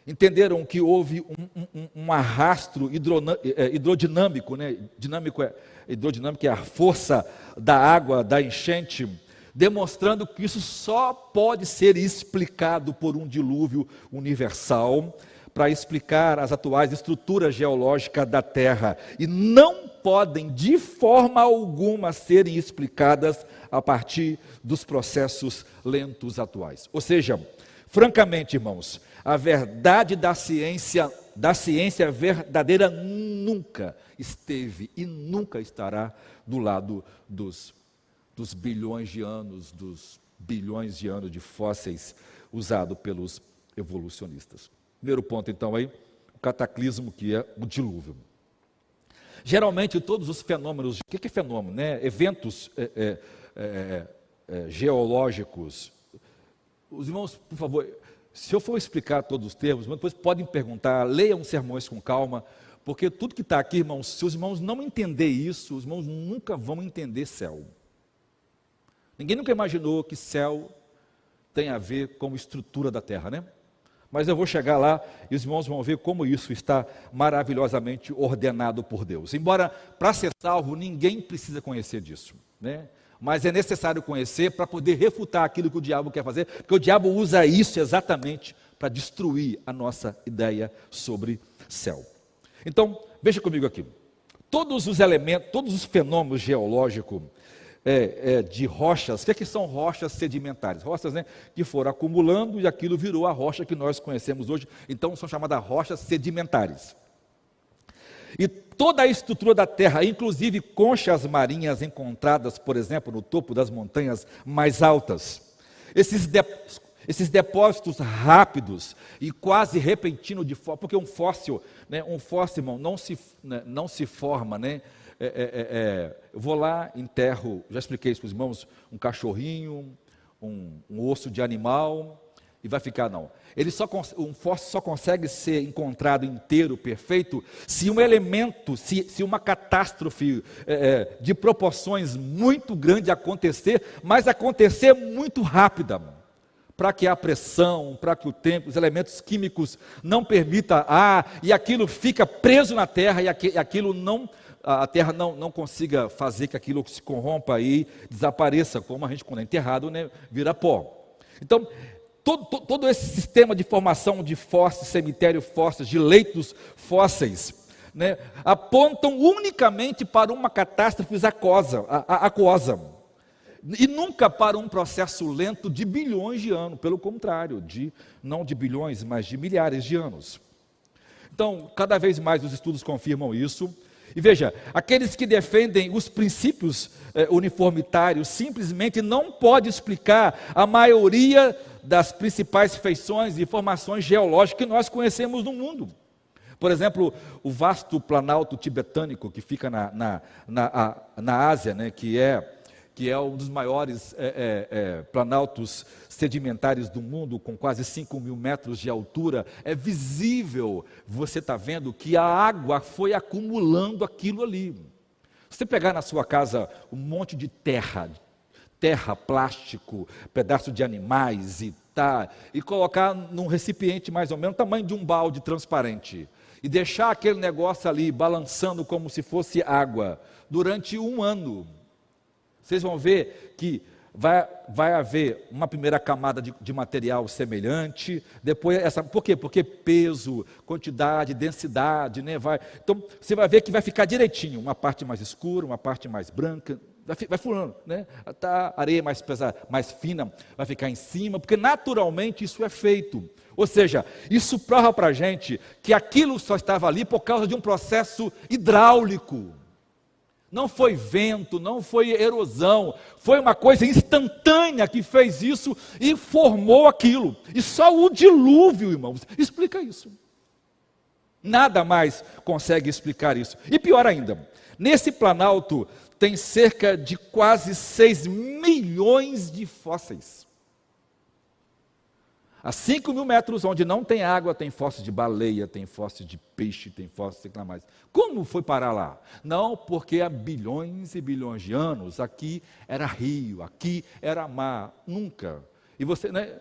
entenderam que houve um, um, um arrastro é, hidrodinâmico, né? Dinâmico é, hidrodinâmico é a força da água, da enchente, demonstrando que isso só pode ser explicado por um dilúvio universal para explicar as atuais estruturas geológicas da Terra e não podem de forma alguma serem explicadas a partir dos processos lentos atuais. Ou seja, francamente, irmãos, a verdade da ciência, da ciência verdadeira nunca esteve e nunca estará do lado dos, dos bilhões de anos, dos bilhões de anos de fósseis usado pelos evolucionistas. Primeiro ponto, então, aí, o cataclismo que é o dilúvio. Geralmente, todos os fenômenos, o que é fenômeno? Né? Eventos é, é, é, é, geológicos. Os irmãos, por favor, se eu for explicar todos os termos, depois podem perguntar, leiam sermões com calma, porque tudo que está aqui, irmãos, se os irmãos não entender isso, os irmãos nunca vão entender céu. Ninguém nunca imaginou que céu tem a ver com a estrutura da terra, né? Mas eu vou chegar lá e os irmãos vão ver como isso está maravilhosamente ordenado por Deus. Embora para ser salvo ninguém precisa conhecer disso, né? Mas é necessário conhecer para poder refutar aquilo que o diabo quer fazer, porque o diabo usa isso exatamente para destruir a nossa ideia sobre céu. Então, veja comigo aqui. Todos os elementos, todos os fenômenos geológicos é, é, de rochas, o que, é que são rochas sedimentares? Rochas né, que foram acumulando e aquilo virou a rocha que nós conhecemos hoje, então são chamadas rochas sedimentares. E toda a estrutura da Terra, inclusive conchas marinhas encontradas, por exemplo, no topo das montanhas mais altas, esses, de, esses depósitos rápidos e quase repentinos de fóssil, porque um fóssil, né, um fóssil, irmão, não se, né, não se forma, né, é, é, é, é, eu vou lá, enterro, já expliquei isso para os irmãos, um cachorrinho, um, um osso de animal, e vai ficar, não. Ele só, um fóssil só consegue ser encontrado inteiro, perfeito, se um elemento, se, se uma catástrofe é, é de proporções muito grande acontecer, mas acontecer muito rápida, para que a pressão, para que o tempo, os elementos químicos não permita ah, e aquilo fica preso na terra e aquilo não a terra não, não consiga fazer que aquilo se corrompa e desapareça, como a gente, quando é enterrado, né, vira pó. Então, todo, todo esse sistema de formação de fósseis, cemitério fósseis, de leitos fósseis, né, apontam unicamente para uma catástrofe aquosa, aquosa. E nunca para um processo lento de bilhões de anos, pelo contrário, de, não de bilhões, mas de milhares de anos. Então, cada vez mais os estudos confirmam isso. E veja, aqueles que defendem os princípios eh, uniformitários simplesmente não pode explicar a maioria das principais feições e formações geológicas que nós conhecemos no mundo. Por exemplo, o vasto planalto tibetânico que fica na, na, na, na Ásia, né, que é que é um dos maiores é, é, é, planaltos sedimentares do mundo, com quase 5 mil metros de altura, é visível, você está vendo, que a água foi acumulando aquilo ali. Você pegar na sua casa um monte de terra, terra, plástico, pedaço de animais e tá, e colocar num recipiente mais ou menos tamanho de um balde transparente e deixar aquele negócio ali balançando como se fosse água durante um ano vocês vão ver que vai, vai haver uma primeira camada de, de, material semelhante, depois essa. Por quê? Porque peso, quantidade, densidade, né? Vai, então você vai ver que vai ficar direitinho, uma parte mais escura, uma parte mais branca, vai, furando, né? Tá, a areia mais pesada, mais fina, vai ficar em cima, porque naturalmente isso é feito. Ou seja, isso prova para a gente que aquilo só estava ali por causa de um processo hidráulico. Não foi vento, não foi erosão, foi uma coisa instantânea que fez isso e formou aquilo. E só o dilúvio, irmãos, explica isso. Nada mais consegue explicar isso. E pior ainda, nesse planalto tem cerca de quase 6 milhões de fósseis. A 5 mil metros, onde não tem água, tem fósseis de baleia, tem fósseis de peixe, tem fósseis de mais. Como foi parar lá? Não, porque há bilhões e bilhões de anos, aqui era rio, aqui era mar. Nunca. E você, né,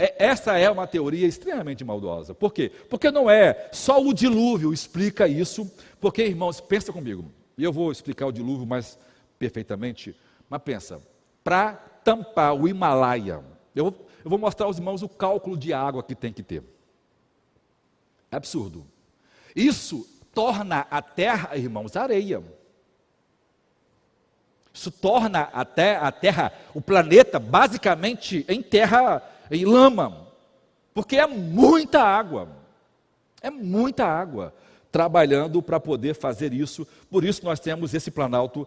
é, essa é uma teoria extremamente maldosa. Por quê? Porque não é só o dilúvio explica isso. Porque, irmãos, pensa comigo. E eu vou explicar o dilúvio mais perfeitamente. Mas pensa, para tampar o Himalaia, eu vou, eu vou mostrar aos irmãos o cálculo de água que tem que ter. É absurdo. Isso, torna a terra, irmãos, areia. Isso torna até a terra, o planeta, basicamente em terra, em lama. Porque é muita água. É muita água trabalhando para poder fazer isso. Por isso nós temos esse planalto.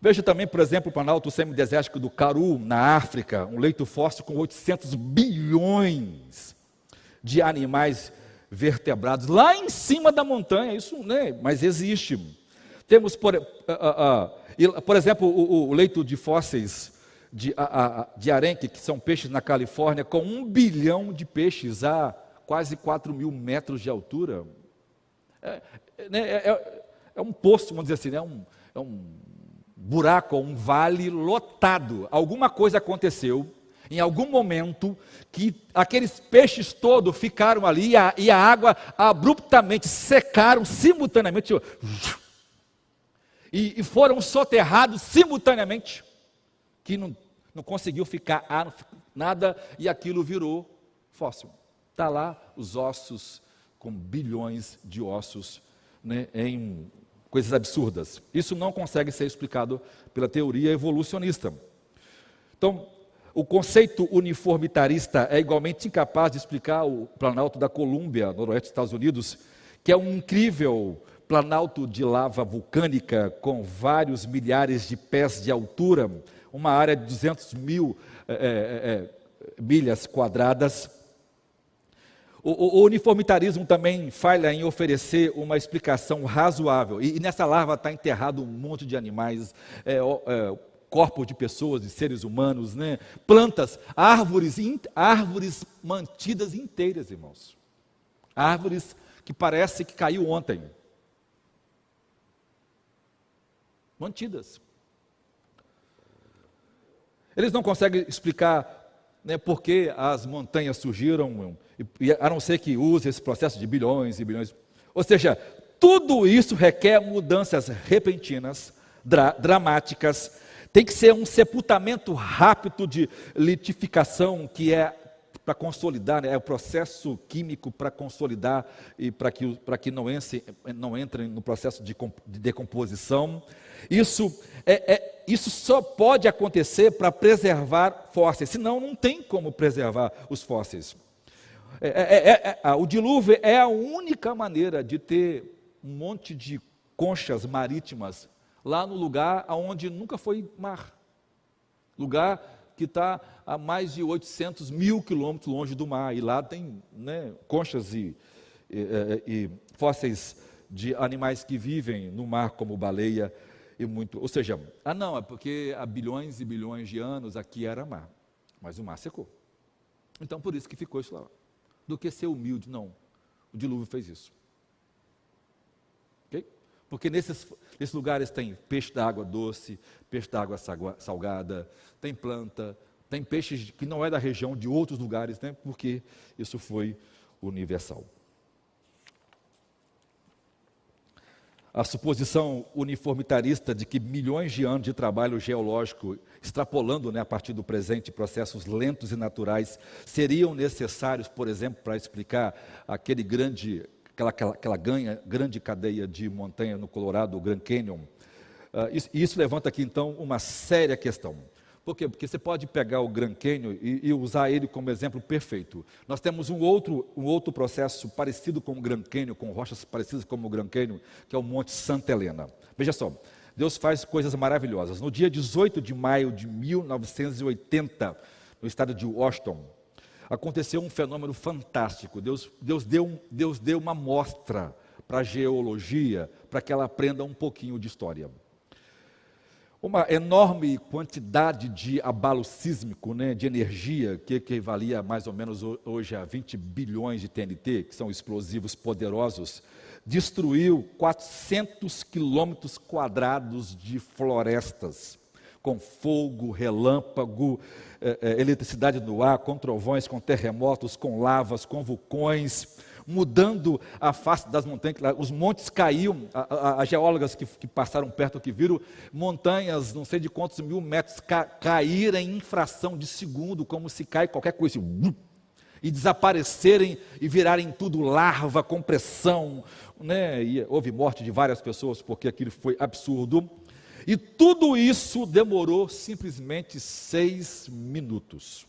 Veja também, por exemplo, o planalto semidesértico do Karoo, na África, um leito fóssil com 800 bilhões de animais vertebrados, lá em cima da montanha, isso, né, mas existe. Temos, por, uh, uh, uh, por exemplo, o, o, leito de fósseis de, de arenque, que são peixes na Califórnia, com um bilhão de peixes a quase 4 mil metros de altura. É, né, é, é, é, um poço, vamos dizer assim, né, um, é um buraco, um vale lotado. Alguma coisa aconteceu em algum momento que aqueles peixes todos ficaram ali e a, e a água abruptamente secaram simultaneamente e, e, foram soterrados simultaneamente que não, não conseguiu ficar nada e aquilo virou fóssil. Está lá os ossos com bilhões de ossos né, em coisas absurdas. Isso não consegue ser explicado pela teoria evolucionista. Então, o conceito uniformitarista é igualmente incapaz de explicar o Planalto da Colômbia, noroeste dos Estados Unidos, que é um incrível planalto de lava vulcânica com vários milhares de pés de altura, uma área de 200 mil é, é, milhas quadradas. O, o, uniformitarismo também falha em oferecer uma explicação razoável. E, e nessa lava está enterrado um monte de animais, é, corpos de pessoas, de seres humanos, né? plantas, árvores, árvores mantidas inteiras, irmãos. Árvores que parece que caiu ontem. Mantidas. Eles não conseguem explicar né, por que as montanhas surgiram, a não ser que use esse processo de bilhões e bilhões. Ou seja, tudo isso requer mudanças repentinas, dra dramáticas, tem que ser um sepultamento rápido de litificação, que é para consolidar, né? é o processo químico para consolidar e para que, que não, entre, não entre no processo de, de decomposição. Isso, é, é, isso só pode acontecer para preservar fósseis, senão não tem como preservar os fósseis. É, é, é, é o dilúvio é a única maneira de ter um monte de conchas marítimas lá no lugar onde nunca foi mar. Lugar que está a mais de 800 mil quilômetros longe do mar. E lá tem né, conchas e, e, e, fósseis de animais que vivem no mar, como baleia e muito. Ou seja, ah, não, é porque há bilhões e bilhões de anos aqui era mar. Mas o mar secou. Então, por isso que ficou isso lá. Do que ser humilde, não. O dilúvio fez isso. Porque nesses, nesses lugares tem peixe da água doce, peixe da água salgada, tem planta, tem peixes que não é da região, de outros lugares, né? porque isso foi universal. A suposição uniformitarista de que milhões de anos de trabalho geológico, extrapolando né, a partir do presente processos lentos e naturais, seriam necessários, por exemplo, para explicar aquele grande aquela, aquela, aquela ganha, grande cadeia de montanha no Colorado, o Grand Canyon. Uh, isso, isso, levanta aqui então uma séria questão. Por quê? Porque você pode pegar o Grand Canyon e, e, usar ele como exemplo perfeito. Nós temos um outro, um outro processo parecido com o Grand Canyon, com rochas parecidas com o Grand Canyon, que é o Monte Santa Helena. Veja só, Deus faz coisas maravilhosas. No dia 18 de maio de 1980, no estado de Washington, aconteceu um fenômeno fantástico. Deus, Deus, deu, Deus deu uma mostra para a geologia, para que ela aprenda um pouquinho de história. Uma enorme quantidade de abalo sísmico, né, de energia, que equivalia mais ou menos hoje a 20 bilhões de TNT, que são explosivos poderosos, destruiu 400 quilômetros quadrados de florestas, com fogo, relâmpago, é, é, eletricidade no ar, com trovões, com terremotos, com lavas, com vulcões, mudando a face das montanhas. Os montes caíam, as geólogas que, que, passaram perto que viram montanhas, não sei de quantos mil metros, ca, caírem em fração de segundo, como se cai qualquer coisa. E desaparecerem e virarem tudo larva, compressão, né? E houve morte de várias pessoas porque aquilo foi absurdo. E tudo isso demorou simplesmente seis minutos.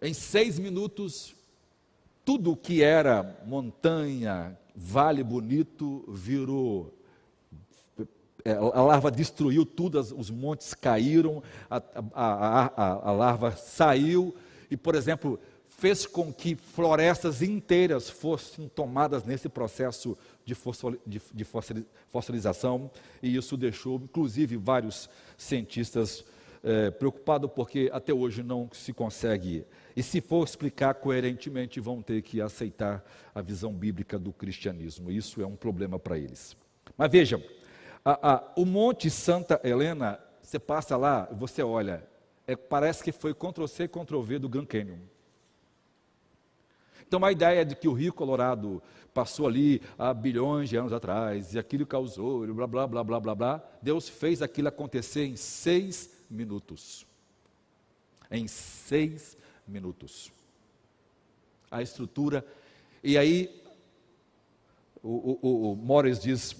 Em seis minutos, tudo que era montanha, vale bonito, virou. É, a larva destruiu tudo, os montes caíram, a, a, a, a larva saiu, e, por exemplo, fez com que florestas inteiras fossem tomadas nesse processo de, fossilização, e isso deixou, inclusive, vários cientistas é, preocupados, porque até hoje não se consegue. E se for explicar coerentemente, vão ter que aceitar a visão bíblica do cristianismo. Isso é um problema para eles. Mas veja, a, a, o Monte Santa Helena, você passa lá, você olha, é, parece que foi Ctrl-C, Ctrl-V do Grand Canyon. Então, a ideia de que o Rio Colorado passou ali há bilhões de anos atrás e aquilo causou, blá, blá, blá, blá, blá, blá, Deus fez aquilo acontecer em seis minutos. Em seis minutos. A estrutura. E aí, o, o, o Morris diz: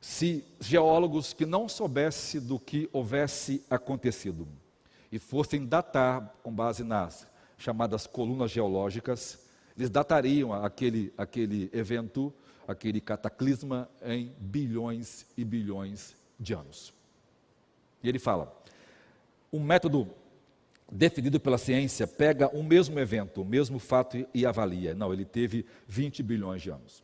se geólogos que não soubessem do que houvesse acontecido e fossem datar com base nas chamadas colunas geológicas, eles datariam aquele, aquele evento, aquele cataclisma, em bilhões e bilhões de anos. E ele fala: um método definido pela ciência pega o mesmo evento, o mesmo fato e avalia. Não, ele teve 20 bilhões de anos.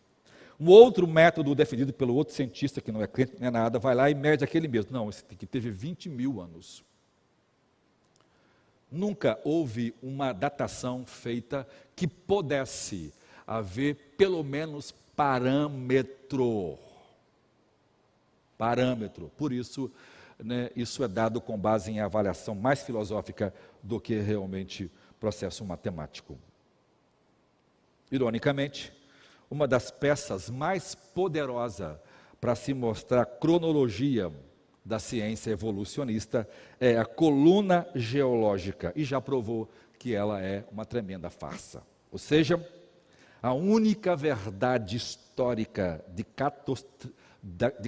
Um outro método definido pelo outro cientista, que não é crente nem é nada, vai lá e mede aquele mesmo. Não, esse aqui teve 20 mil anos. Nunca houve uma datação feita que pudesse haver pelo menos parâmetro. Parâmetro. Por isso, né, isso é dado com base em avaliação mais filosófica do que realmente processo matemático. Ironicamente, uma das peças mais poderosas para se mostrar cronologia da ciência evolucionista é a coluna geológica e já provou que ela é uma tremenda farsa. Ou seja, a única verdade histórica de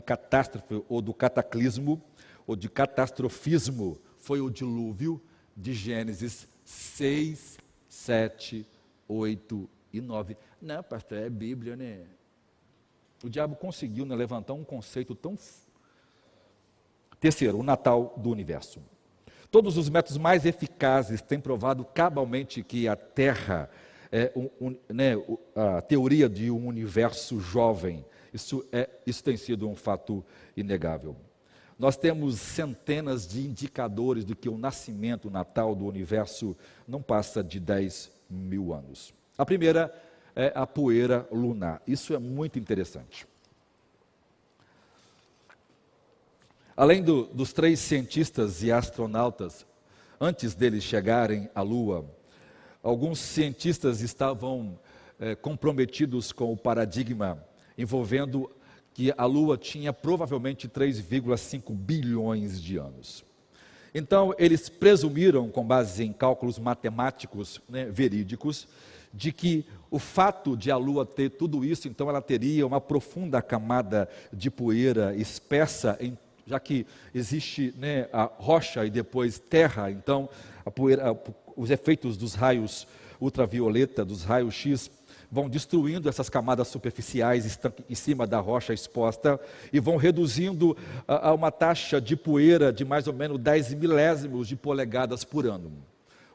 catástrofe ou do cataclismo ou de catastrofismo foi o dilúvio de Gênesis 6, 7, 8 e 9. Não, pastor, é Bíblia, né? O diabo conseguiu né, levantar um conceito tão Terceiro, o Natal do universo. Todos os métodos mais eficazes têm provado cabalmente que a Terra é um, um, né, a teoria de um universo jovem. Isso, é, isso tem sido um fato inegável. Nós temos centenas de indicadores de que o nascimento, Natal do universo não passa de 10 mil anos. A primeira é a poeira lunar. Isso é muito interessante. Além do, dos três cientistas e astronautas, antes deles chegarem à Lua, alguns cientistas estavam é, comprometidos com o paradigma envolvendo que a Lua tinha provavelmente 3,5 bilhões de anos. Então, eles presumiram, com base em cálculos matemáticos né, verídicos, de que o fato de a Lua ter tudo isso, então ela teria uma profunda camada de poeira espessa em já que existe né, a rocha e depois terra, então poeira, os efeitos dos raios ultravioleta, dos raios X, vão destruindo essas camadas superficiais em cima da rocha exposta e vão reduzindo a, uma taxa de poeira de mais ou menos 10 milésimos de polegadas por ano.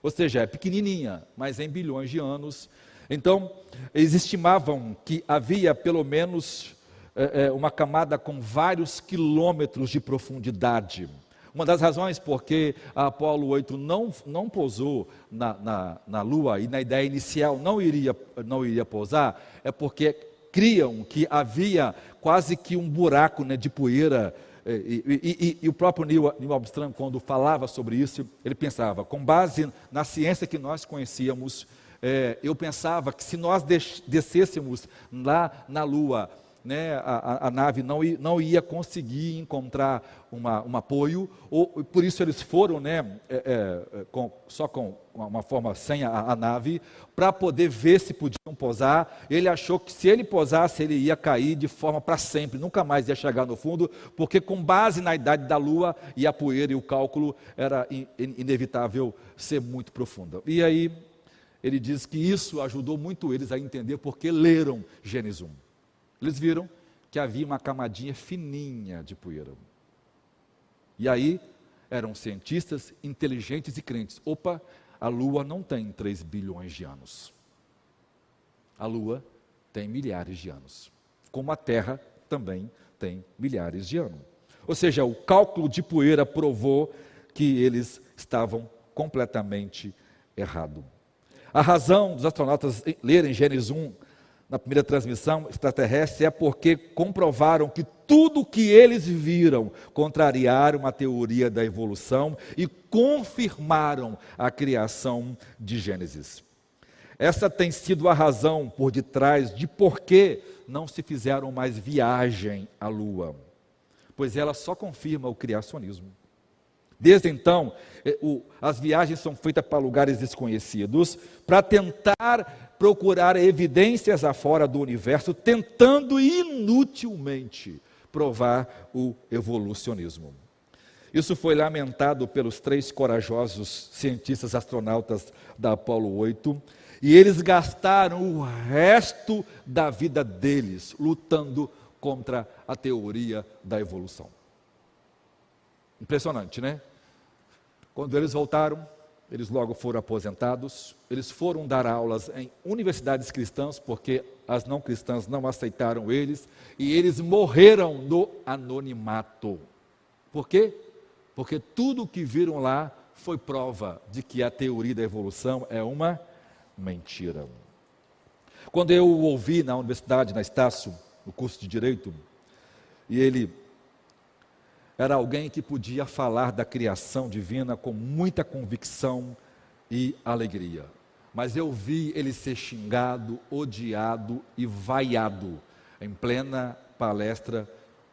Ou seja, é pequenininha, mas em bilhões de anos. Então, eles estimavam que havia pelo menos é, é, uma camada com vários quilômetros de profundidade. Uma das razões porque a Apolo 8 não, não pousou na, na, na Lua e na ideia inicial não iria, não iria pousar, é porque criam que havia quase que um buraco né, de poeira. É, e, e, e, e, o próprio Neil, Neil Armstrong, quando falava sobre isso, ele pensava, com base na ciência que nós conhecíamos, é, eu pensava que se nós descêssemos lá na Lua né, a, a, nave não, não ia conseguir encontrar uma, um apoio, ou por isso eles foram né, é, é, com, só com uma forma sem a, a nave, para poder ver se podiam posar. Ele achou que se ele posasse, ele ia cair de forma para sempre, nunca mais ia chegar no fundo, porque com base na idade da Lua e a poeira e o cálculo, era in, inevitável ser muito profunda. E aí ele diz que isso ajudou muito eles a entender porque leram Gênesis 1. Eles viram que havia uma camadinha fininha de poeira. E aí eram cientistas inteligentes e crentes. Opa, a Lua não tem 3 bilhões de anos. A Lua tem milhares de anos. Como a Terra também tem milhares de anos. Ou seja, o cálculo de poeira provou que eles estavam completamente errados. A razão dos astronautas lerem Gênesis 1 na primeira transmissão extraterrestre é porque comprovaram que tudo o que eles viram contrariaram a teoria da evolução e confirmaram a criação de Gênesis. Essa tem sido a razão por detrás de por que não se fizeram mais viagem à Lua, pois ela só confirma o criacionismo. Desde então, eh, as viagens são feitas para lugares desconhecidos, para tentar procurar evidências afora do universo, tentando inutilmente provar o evolucionismo. Isso foi lamentado pelos três corajosos cientistas astronautas da Apollo 8, e eles gastaram o resto da vida deles lutando contra a teoria da evolução. Impressionante, né? Quando eles voltaram, eles logo foram aposentados. Eles foram dar aulas em universidades cristãs, porque as não cristãs não aceitaram eles, e eles morreram no anonimato. Por quê? Porque tudo o que viram lá foi prova de que a teoria da evolução é uma mentira. Quando eu ouvi na universidade, na Estácio, no curso de Direito, e ele era alguém que podia falar da criação divina com muita convicção e alegria. Mas eu vi ele ser xingado, odiado e vaiado em plena palestra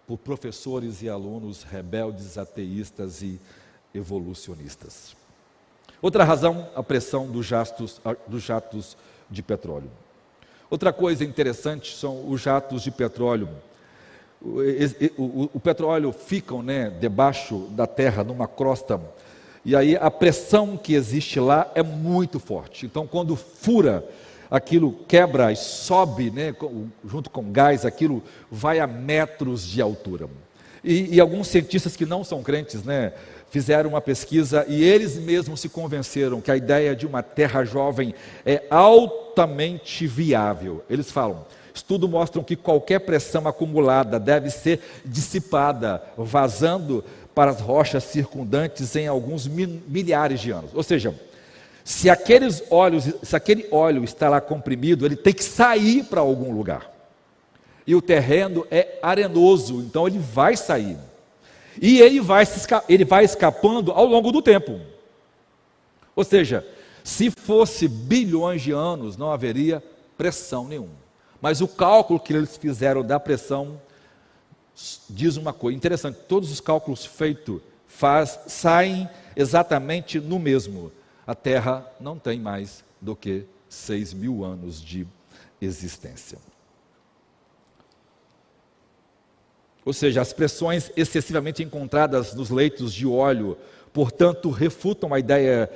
por professores e alunos rebeldes, ateístas e evolucionistas. Outra razão, a pressão dos jatos, dos jatos de petróleo. Outra coisa interessante são os jatos de petróleo o, o, o, petróleo fica né, debaixo da terra, numa crosta, e aí a pressão que existe lá é muito forte. Então, quando fura, aquilo quebra e sobe, né, junto com gás, aquilo vai a metros de altura. E, e alguns cientistas que não são crentes, né, fizeram uma pesquisa e eles mesmos se convenceram que a ideia de uma terra jovem é altamente viável. Eles falam: Estudos mostram que qualquer pressão acumulada deve ser dissipada, vazando para as rochas circundantes em alguns milhares de anos. Ou seja, se aqueles se aquele óleo está lá comprimido, ele tem que sair para algum lugar. E o terreno é arenoso, então ele vai sair. E ele vai, ele vai escapando ao longo do tempo. Ou seja, se fosse bilhões de anos, não haveria pressão nenhuma. Mas o cálculo que eles fizeram da pressão diz uma coisa interessante: todos os cálculos feitos faz, saem exatamente no mesmo. A Terra não tem mais do que 6 mil anos de existência. Ou seja, as pressões excessivamente encontradas nos leitos de óleo, portanto, refutam a ideia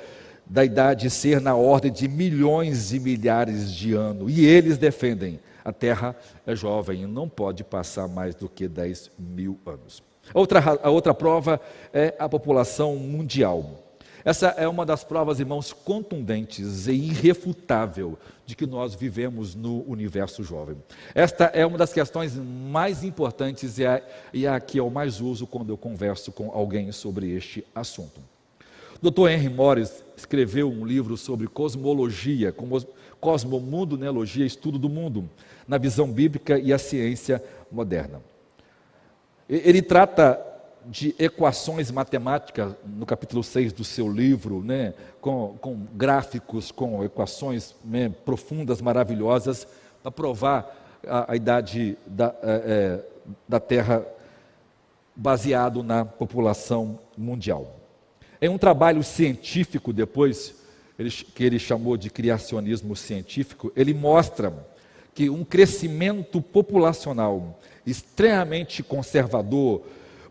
da idade ser na ordem de milhões e milhares de anos. E eles defendem a Terra é jovem e não pode passar mais do que 10 mil anos. Outra, a outra prova é a população mundial. Essa é uma das provas, irmãos, contundentes e irrefutável de que nós vivemos no universo jovem. Esta é uma das questões mais importantes e é, e é a que eu mais uso quando eu converso com alguém sobre este assunto. Dr. Henry Morris escreveu um livro sobre cosmologia, cosmomundo, neologia, estudo do mundo na visão bíblica e a ciência moderna. Ele trata de equações matemáticas no capítulo 6 do seu livro, né, com, com gráficos, com equações né, profundas, maravilhosas, para provar a, a idade da, é, é, da Terra baseado na população mundial. Em um trabalho científico depois, ele, que ele chamou de criacionismo científico, ele mostra que um crescimento populacional extremamente conservador,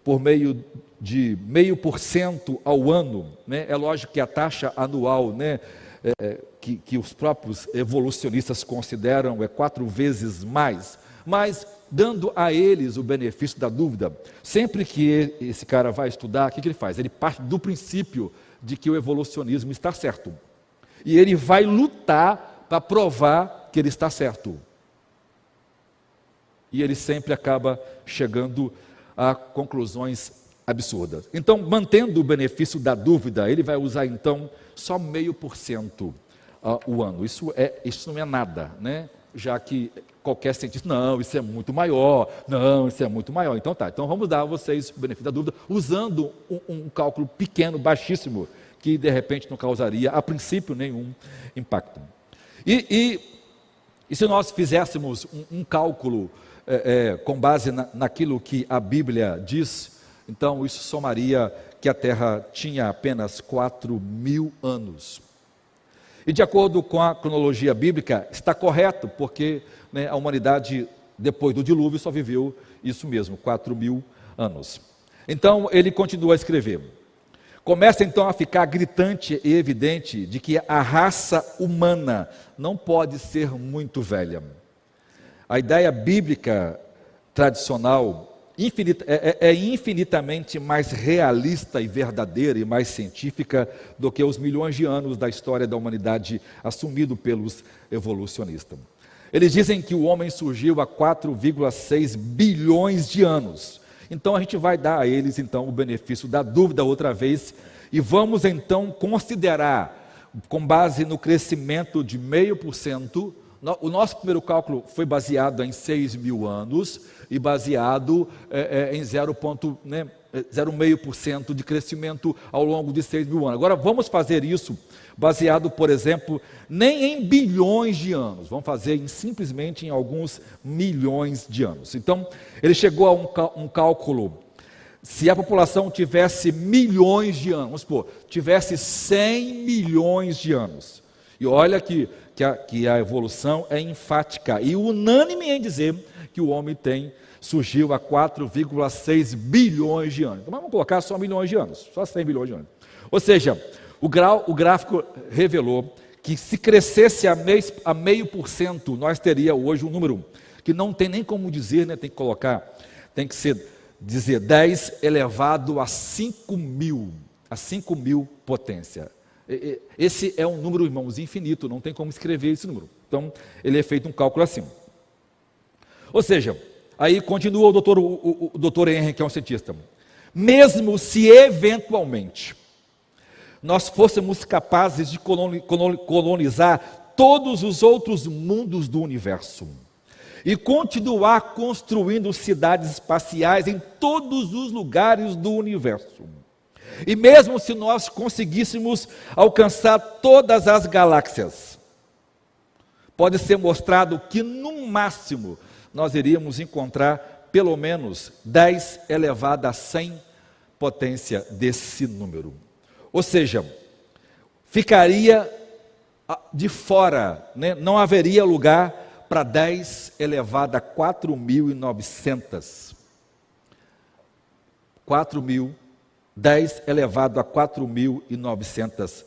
por meio de meio por cento ao ano, né? é lógico que a taxa anual, né? É, é que, que os próprios evolucionistas consideram é quatro vezes mais, mas dando a eles o benefício da dúvida. Sempre que esse cara vai estudar, o que, que ele faz? Ele parte do princípio de que o evolucionismo está certo. E ele vai lutar para provar que ele está certo. E ele sempre acaba chegando a conclusões absurdas. Então, mantendo o benefício da dúvida, ele vai usar então só meio por cento uh, o ano. Isso, é, isso não é nada, né? já que qualquer cientista, não, isso é muito maior, não, isso é muito maior. Então tá, então vamos dar a vocês o benefício da dúvida, usando um, um cálculo pequeno, baixíssimo, que de repente não causaria, a princípio, nenhum impacto. E, e, e se nós fizéssemos um, um cálculo é, é, com base na, naquilo que a Bíblia diz, então isso somaria que a Terra tinha apenas 4 mil anos. E de acordo com a cronologia bíblica, está correto, porque né, a humanidade, depois do dilúvio, só viveu isso mesmo, 4 mil anos. Então ele continua a escrever. Começa então a ficar gritante e evidente de que a raça humana não pode ser muito velha. A ideia bíblica tradicional infinita, é, é, é, infinitamente mais realista e verdadeira e mais científica do que os milhões de anos da história da humanidade assumido pelos evolucionistas. Eles dizem que o homem surgiu há 4,6 bilhões de anos. Então a gente vai dar a eles então o benefício da dúvida outra vez e vamos então considerar, com base no crescimento de meio por cento, o nosso primeiro cálculo foi baseado em 6 mil anos e baseado é, é, em 0,5% né, é, de crescimento ao longo de 6 mil anos. Agora vamos fazer isso baseado, por exemplo, nem em bilhões de anos, vamos fazer em, simplesmente em alguns milhões de anos. Então, ele chegou a um, um cálculo. Se a população tivesse milhões de anos, vamos supor, tivesse 100 milhões de anos, e olha que que a, que a evolução é enfática e unânime em dizer que o homem tem surgiu há 4,6 bilhões de anos. Então vamos colocar só milhões de anos, só 100 bilhões de anos. Ou seja, o, grau, o gráfico revelou que se crescesse a meio, a meio por cento, nós teria hoje um número que não tem nem como dizer, né? tem que colocar, tem que ser, dizer 10 elevado a 5 mil, a 5 mil potência. Esse é um número, irmãos, infinito, não tem como escrever esse número. Então, ele é feito um cálculo assim. Ou seja, aí continua o doutor, o, o doutor Henry, que é um cientista. Mesmo se eventualmente nós fôssemos capazes de colonizar todos os outros mundos do universo e continuar construindo cidades espaciais em todos os lugares do universo e mesmo se nós conseguíssemos alcançar todas as galáxias, pode ser mostrado que no máximo nós iríamos encontrar pelo menos 10 elevado a 100 potência desse número. Ou seja, ficaria ah, de fora, né? não haveria lugar para 10 elevado a 4.900. 4.000 10 elevado a 4.900.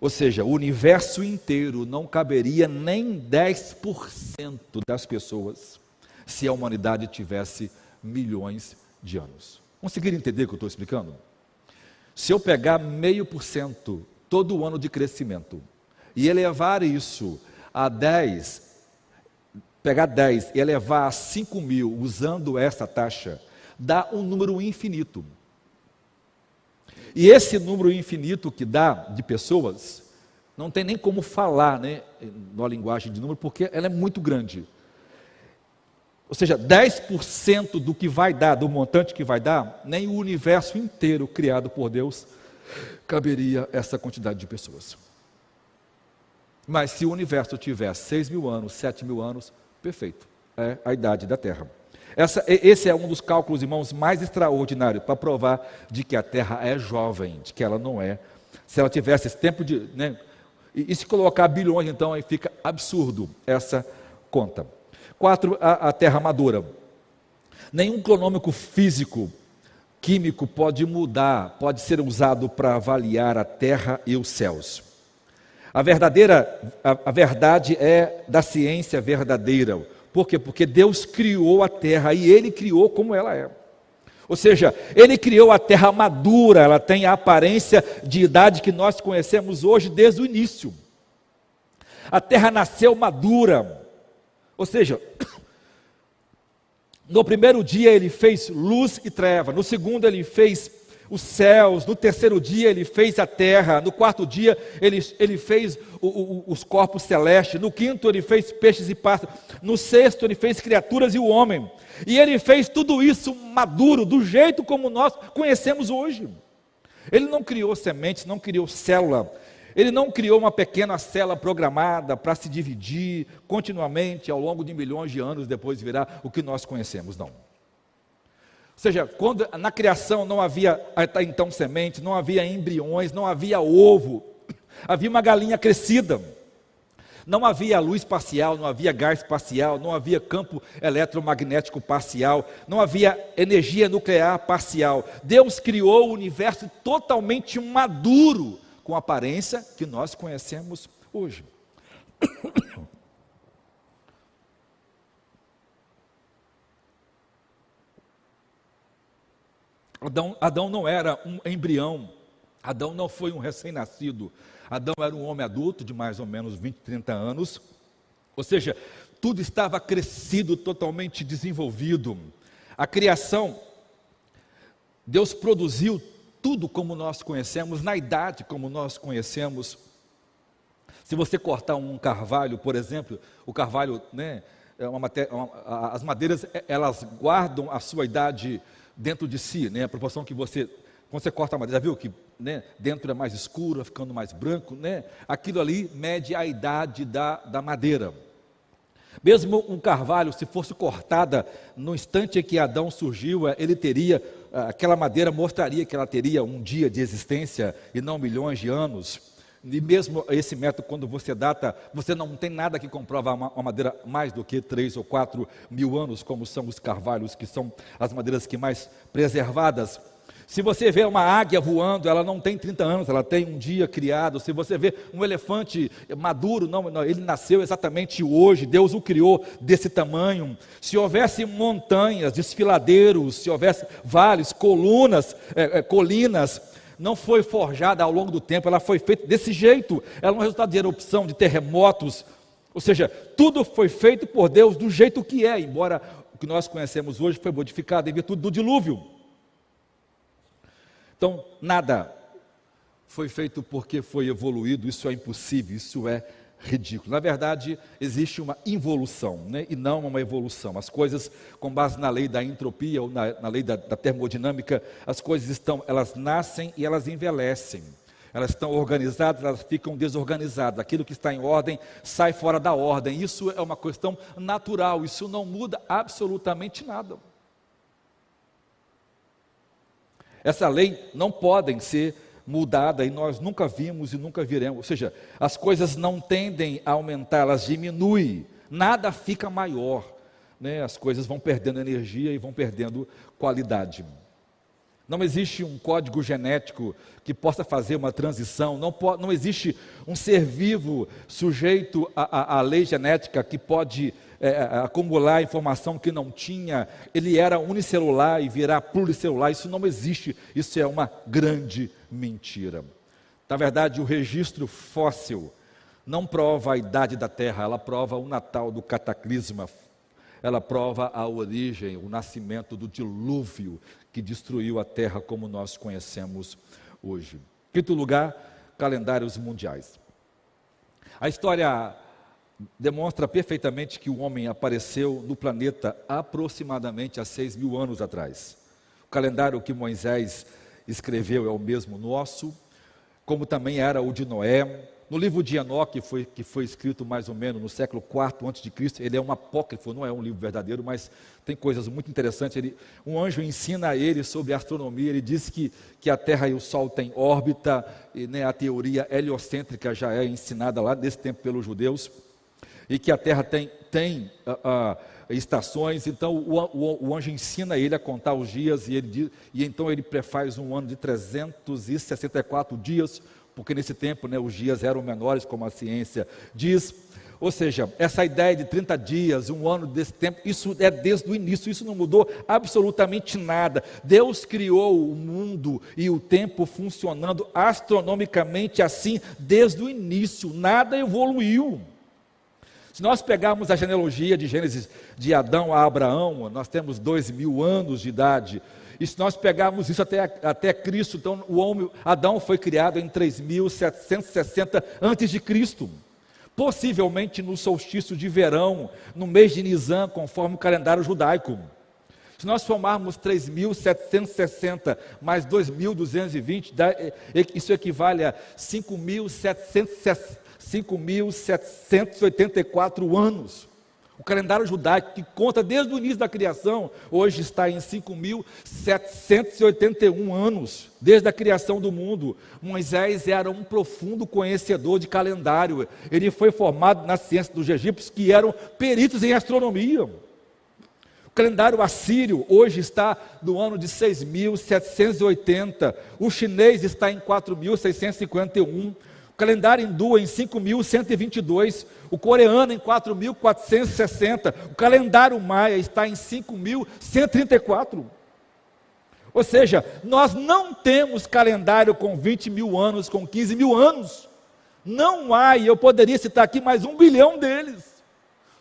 Ou seja, o universo inteiro não caberia nem 10% das pessoas se a humanidade tivesse milhões de anos. Conseguiram entender o que eu estou explicando? Se eu pegar meio por cento todo ano de crescimento e elevar isso a 10, pegar 10 e elevar a 5 mil usando essa taxa, dá um número infinito. E esse número infinito que dá de pessoas, não tem nem como falar né, na linguagem de número, porque ela é muito grande. Ou seja, 10% do que vai dar, do montante que vai dar, nem o universo inteiro criado por Deus caberia essa quantidade de pessoas. Mas se o universo tiver 6 mil anos, 7 mil anos, perfeito. é a idade da Terra. Essa, esse é um dos cálculos, irmãos, mais extraordinários para provar de que a Terra é jovem, de que ela não é. Se ela tivesse esse tempo de. Né, e, e, se colocar bilhões, então aí fica absurdo essa conta. Quatro, a, a Terra madura. Nenhum cronômetro físico, químico pode mudar, pode ser usado para avaliar a Terra e os céus. A verdadeira, a, a verdade é da ciência verdadeira. Por quê? Porque Deus criou a terra e Ele criou como ela é. Ou seja, Ele criou a terra madura, ela tem a aparência de idade que nós conhecemos hoje desde o início. A terra nasceu madura. Ou seja, no primeiro dia ele fez luz e treva, no segundo ele fez os céus, no terceiro dia ele fez a terra, no quarto dia ele, ele fez o, o, os corpos celestes, no quinto ele fez peixes e pássaros, no sexto ele fez criaturas e o homem, e ele fez tudo isso maduro, do jeito como nós conhecemos hoje. Ele não criou sementes, não criou célula, ele não criou uma pequena célula programada para se dividir continuamente ao longo de milhões de anos depois virar o que nós conhecemos, não. Seja, quando na criação não havia então sementes, não havia embriões, não havia ovo, havia uma galinha crescida. Não havia luz parcial, não havia gás parcial, não havia campo eletromagnético parcial, não havia energia nuclear parcial. Deus criou o universo totalmente maduro, com a aparência que nós conhecemos hoje. Adão, Adão não era um embrião, Adão não foi um recém-nascido, Adão era um homem adulto de mais ou menos 20, 30 anos, ou seja, tudo estava crescido, totalmente desenvolvido. A criação, Deus produziu tudo como nós conhecemos, na idade como nós conhecemos. Se você cortar um carvalho, por exemplo, o carvalho, né, é uma uma, as madeiras, elas guardam a sua idade dentro de si, né? A proporção que você, quando você corta a madeira, já viu que né, dentro é mais escuro, ficando mais branco, né? Aquilo ali mede a idade da, da madeira. Mesmo um carvalho, se fosse cortada no instante em que Adão surgiu, eh, ele teria, eh, aquela madeira mostraria que ela teria um dia de existência e não milhões de anos. E mesmo esse método, quando você data, você não tem nada que comprova uma, madeira mais do que 3 ou 4 mil anos, como são os carvalhos, que são as madeiras que mais preservadas. Se você vê uma águia voando, ela não tem 30 anos, ela tem um dia criado. Se você vê um elefante maduro, não, não, ele nasceu exatamente hoje, Deus o criou desse tamanho. Se houvesse montanhas, desfiladeiros, se houvesse vales, colunas, é, é, colinas, não foi forjada ao longo do tempo, ela foi feita desse jeito. Ela não é resultado de erupção, de terremotos. Ou seja, tudo foi feito por Deus do jeito que é, embora o que nós conhecemos hoje foi modificado em virtude do dilúvio. Então, nada foi feito porque foi evoluído, isso é impossível, isso é ridículo. Na verdade, existe uma involução né? e não uma evolução. As coisas, com base na lei da entropia ou na, na lei da, da, termodinâmica, as coisas estão, elas nascem e elas envelhecem. Elas estão organizadas, elas ficam desorganizadas. Aquilo que está em ordem sai fora da ordem. Isso é uma questão natural, isso não muda absolutamente nada. Essa lei não podem ser mudada e nós nunca vimos e nunca viremos. Ou seja, as coisas não tendem a aumentar, elas diminuem, nada fica maior. Né? As coisas vão perdendo energia e vão perdendo qualidade. Não existe um código genético que possa fazer uma transição, não, pode, não existe um ser vivo sujeito à, lei genética que pode é, é, acumular informação que não tinha, ele era unicelular e virar pluricelular, isso não existe, isso é uma grande mentira. Na verdade, o registro fóssil não prova a idade da Terra, ela prova o Natal do cataclisma, ela prova a origem, o nascimento do dilúvio que destruiu a Terra como nós conhecemos hoje. Quinto lugar, calendários mundiais. A história demonstra perfeitamente que o homem apareceu no planeta aproximadamente há seis mil anos atrás. O calendário que Moisés escreveu é o mesmo nosso, como também era o de Noé, no livro de Enoque, que foi, que foi escrito mais ou menos no século IV a.C., ele é um apócrifo, não é um livro verdadeiro, mas tem coisas muito interessantes. Ele, um anjo ensina a ele sobre astronomia, ele diz que, que a Terra e o Sol têm órbita, e né, a teoria heliocêntrica já é ensinada lá nesse tempo pelos judeus, e que a Terra tem, tem uh, uh, estações, então o, o, o, anjo ensina ele a contar os dias, e, ele diz, e então ele prefaz um ano de 364 dias, porque nesse tempo né, os dias eram menores, como a ciência diz. Ou seja, essa ideia de 30 dias, um ano desse tempo, isso é desde o início, isso não mudou absolutamente nada. Deus criou o mundo e o tempo funcionando astronomicamente assim desde o início, nada evoluiu. Se nós pegarmos a genealogia de Gênesis de Adão a Abraão, nós temos dois mil anos de idade. E se nós pegarmos isso até, até Cristo, então o homem, Adão foi criado em 3.760 antes de Cristo. Possivelmente no solstício de verão, no mês de Nisan, conforme o calendário judaico. Se nós somarmos 3.760 mais 2.220, isso equivale a 5.784 anos. O calendário judaico, que conta desde o início da criação, hoje está em 5.781 anos, desde a criação do mundo. Moisés era um profundo conhecedor de calendário. Ele foi formado na ciência dos egípcios, que eram peritos em astronomia. O calendário assírio hoje está no ano de 6.780. O chinês está em 4.651 calendário hindu em 5.122, o coreano em 4.460, o calendário maia está em 5.134. Ou seja, nós não temos calendário com 20 mil anos, com 15 mil anos. Não há, e eu poderia citar aqui mais um bilhão deles.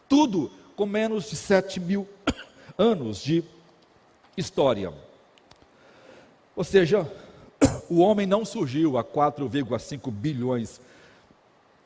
Tudo com menos de 7 mil anos de história. Ou seja, o homem não surgiu há 4,5 bilhões.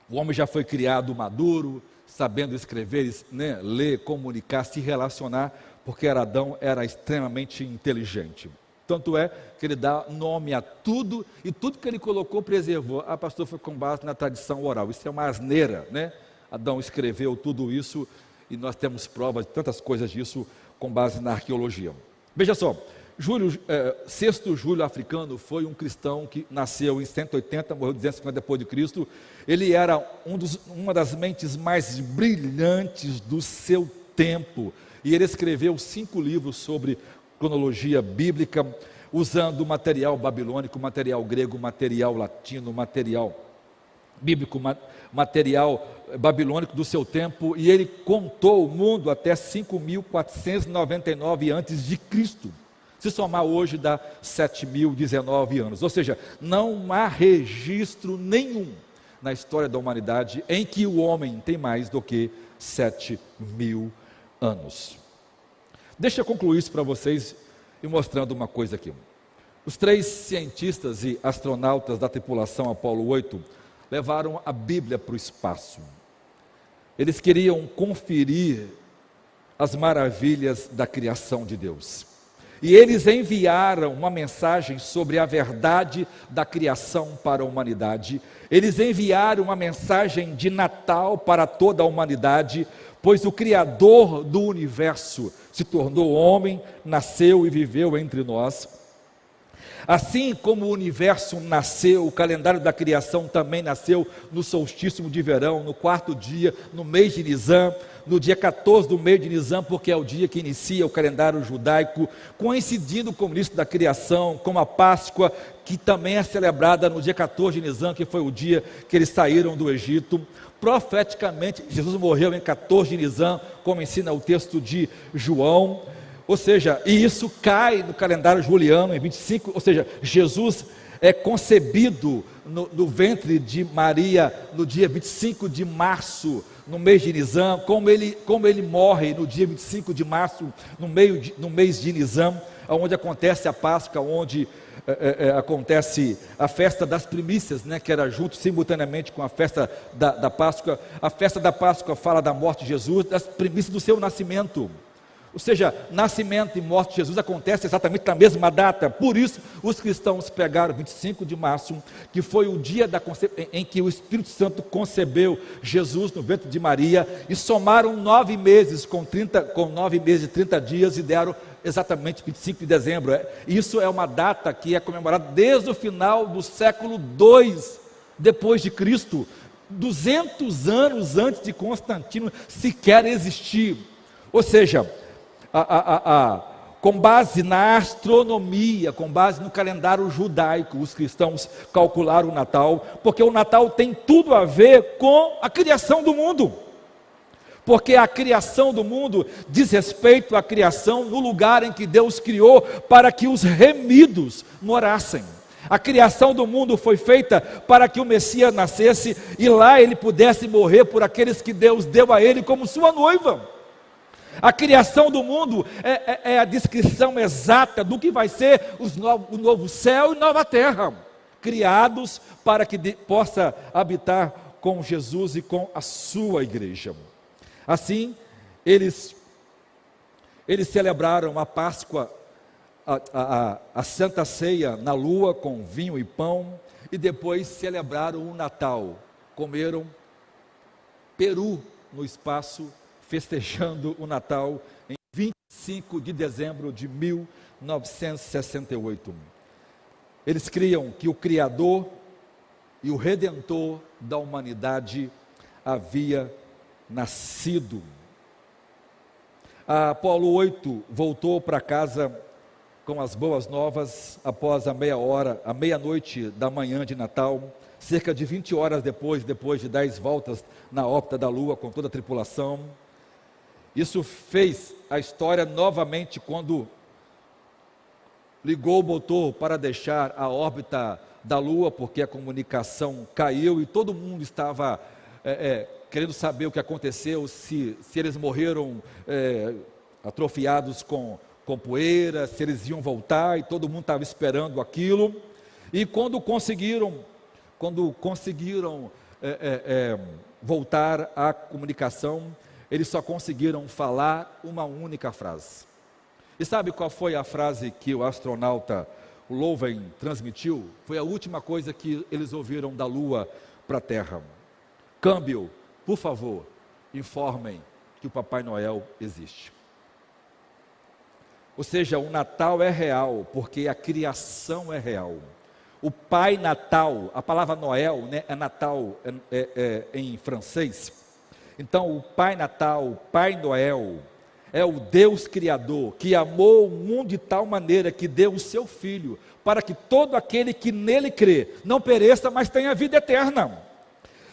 O homem já foi criado maduro, sabendo escrever, né, ler, comunicar, se relacionar, porque Adão era extremamente inteligente. Tanto é que ele dá nome a tudo e tudo que ele colocou preservou. Ah, pastor, foi com base na tradição oral. Isso é uma asneira, né? Adão escreveu tudo isso e nós temos provas de tantas coisas disso com base na arqueologia. Veja só, Júlio, é, sexto Júlio africano foi um cristão que nasceu em 180, morreu 250 depois de Cristo. Ele era um dos, uma das mentes mais brilhantes do seu tempo. E ele escreveu cinco livros sobre cronologia bíblica, usando material babilônico, material grego, material latino, material bíblico, material babilônico do seu tempo, e ele contou o mundo até 5.499 antes de Cristo. Se somar hoje dá 7.019 anos. Ou seja, não há registro nenhum na história da humanidade em que o homem tem mais do que 7 mil anos. Deixa eu concluir isso para vocês e mostrando uma coisa aqui. Os três cientistas e astronautas da tripulação Apolo 8 levaram a Bíblia para o espaço. Eles queriam conferir as maravilhas da criação de Deus. E eles enviaram uma mensagem sobre a verdade da criação para a humanidade. Eles enviaram uma mensagem de Natal para toda a humanidade, pois o Criador do universo se tornou homem, nasceu e viveu entre nós. Assim como o universo nasceu, o calendário da criação também nasceu no solstício de verão, no quarto dia, no mês de Nisan, no dia 14 do mês de Nisan, porque é o dia que inicia o calendário judaico, coincidindo com o início da criação, com a Páscoa, que também é celebrada no dia 14 de Nisan, que foi o dia que eles saíram do Egito. Profeticamente, Jesus morreu em 14 de Nisan, como ensina o texto de João. Ou seja, e isso cai no calendário juliano em 25, ou seja, Jesus é concebido no, no, ventre de Maria no dia 25 de março, no mês de Nisan, como ele, como ele morre no dia 25 de março, no, meio de, no mês de Nisan, onde acontece a Páscoa, onde é, é, acontece a festa das primícias, né, que era junto simultaneamente com a festa da, da Páscoa. A festa da Páscoa fala da morte de Jesus, das primícias do seu nascimento. Ou seja, nascimento e morte de Jesus acontece exatamente na mesma data. Por isso, os cristãos pegaram 25 de março, que foi o dia da em que o Espírito Santo concebeu Jesus no ventre de Maria, e somaram nove meses com, 30, com nove meses e 30 dias e deram exatamente 25 de dezembro. É, isso é uma data que é comemorada desde o final do século II depois de Cristo, 200 anos antes de Constantino sequer existir. Ou seja, a, a, a, com base na astronomia, com base no calendário judaico, os cristãos calcularam o Natal, porque o Natal tem tudo a ver com a criação do mundo. Porque a criação do mundo diz respeito à criação no lugar em que Deus criou para que os remidos morassem. A criação do mundo foi feita para que o Messias nascesse e lá ele pudesse morrer por aqueles que Deus deu a ele como sua noiva. A criação do mundo é, é, é a descrição exata do que vai ser o novo céu e nova terra, criados para que de, possa habitar com Jesus e com a sua igreja. Assim, eles, eles celebraram a Páscoa, a, a, a Santa Ceia na lua com vinho e pão, e depois celebraram o Natal, comeram peru no espaço festejando o Natal em 25 de dezembro de 1968. Eles criam que o Criador e o Redentor da humanidade havia nascido. A Apolo 8 voltou para casa com as boas novas após a meia hora, a meia-noite da manhã de Natal, cerca de 20 horas depois, depois de 10 voltas na órbita da Lua com toda a tripulação. Isso fez a história novamente quando ligou o motor para deixar a órbita da Lua, porque a comunicação caiu e todo mundo estava é, é, querendo saber o que aconteceu, se, se eles morreram é, atrofiados com, com poeira, se eles iam voltar, e todo mundo estava esperando aquilo. E quando conseguiram, quando conseguiram é, é, é, voltar à comunicação, eles só conseguiram falar uma única frase. E sabe qual foi a frase que o astronauta o Loven transmitiu? Foi a última coisa que eles ouviram da Lua para a Terra. Câmbio, por favor, informem que o Papai Noel existe. Ou seja, o Natal é real, porque a criação é real. O Pai Natal, a palavra Noel né, é Natal é, é, é, em francês, então, o Pai Natal, o Pai Noel, é o Deus Criador que amou o mundo de tal maneira que deu o seu Filho, para que todo aquele que nele crê não pereça, mas tenha vida eterna.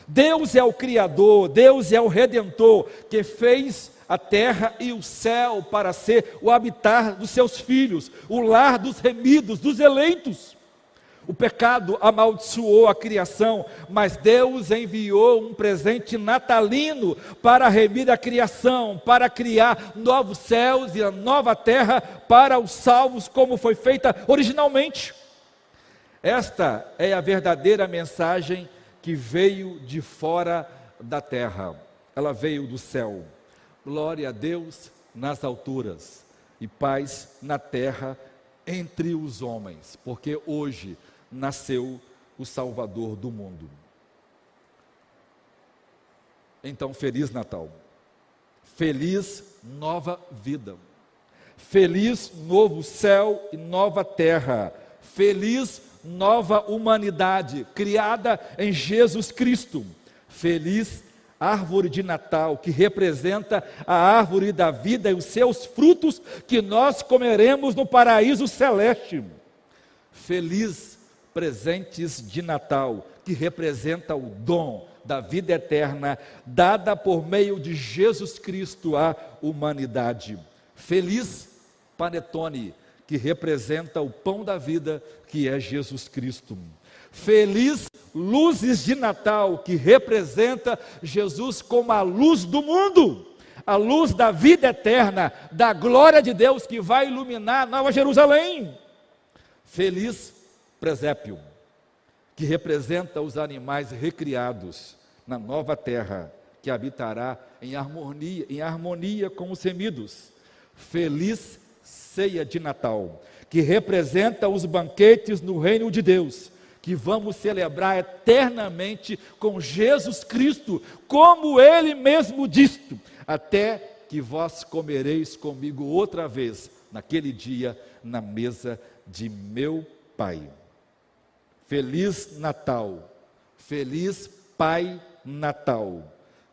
Deus é o Criador, Deus é o Redentor, que fez a terra e o céu para ser o habitar dos seus filhos, o lar dos remidos, dos eleitos. O pecado amaldiçoou a criação, mas Deus enviou um presente natalino para remir a criação, para criar novos céus e a nova terra para os salvos, como foi feita originalmente. Esta é a verdadeira mensagem que veio de fora da terra, ela veio do céu. Glória a Deus nas alturas e paz na terra entre os homens, porque hoje nasceu o Salvador do mundo. Então, feliz Natal. Feliz nova vida. Feliz novo céu e nova terra. Feliz nova humanidade criada em Jesus Cristo. Feliz árvore de Natal, que representa a árvore da vida e os seus frutos que nós comeremos no paraíso celeste. Feliz presentes de Natal, que representa o dom da vida eterna dada por meio de Jesus Cristo à humanidade. Feliz Panetone, que representa o pão da vida, que é Jesus Cristo. Feliz luzes de Natal, que representa Jesus como a luz do mundo, a luz da vida eterna, da glória de Deus que vai iluminar Nova Jerusalém. Feliz presépio, que representa os animais recriados na nova terra, que habitará em harmonia, em harmonia com os remidos. feliz ceia de Natal, que representa os banquetes no reino de Deus, que vamos celebrar eternamente com Jesus Cristo, como ele mesmo disse, até que vós comereis comigo outra vez, naquele dia, na mesa de meu Pai. Feliz Natal, feliz Pai Natal.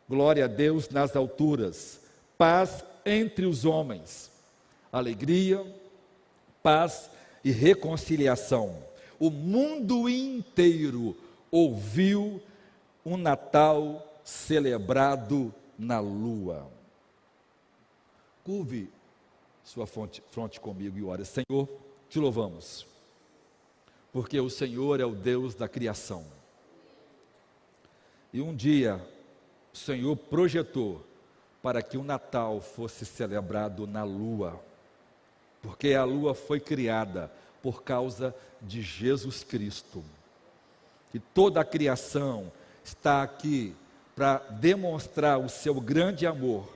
Glória a Deus nas alturas, paz entre os homens, alegria, paz e reconciliação. O mundo inteiro ouviu um Natal celebrado na lua. Curve sua fronte, fronte comigo e ore. Senhor, te louvamos, porque o Senhor é o Deus da criação. E um dia o Senhor projetou para que o Natal fosse celebrado na lua, porque a lua foi criada por causa de Jesus Cristo. E toda a criação está aqui para demonstrar o seu grande amor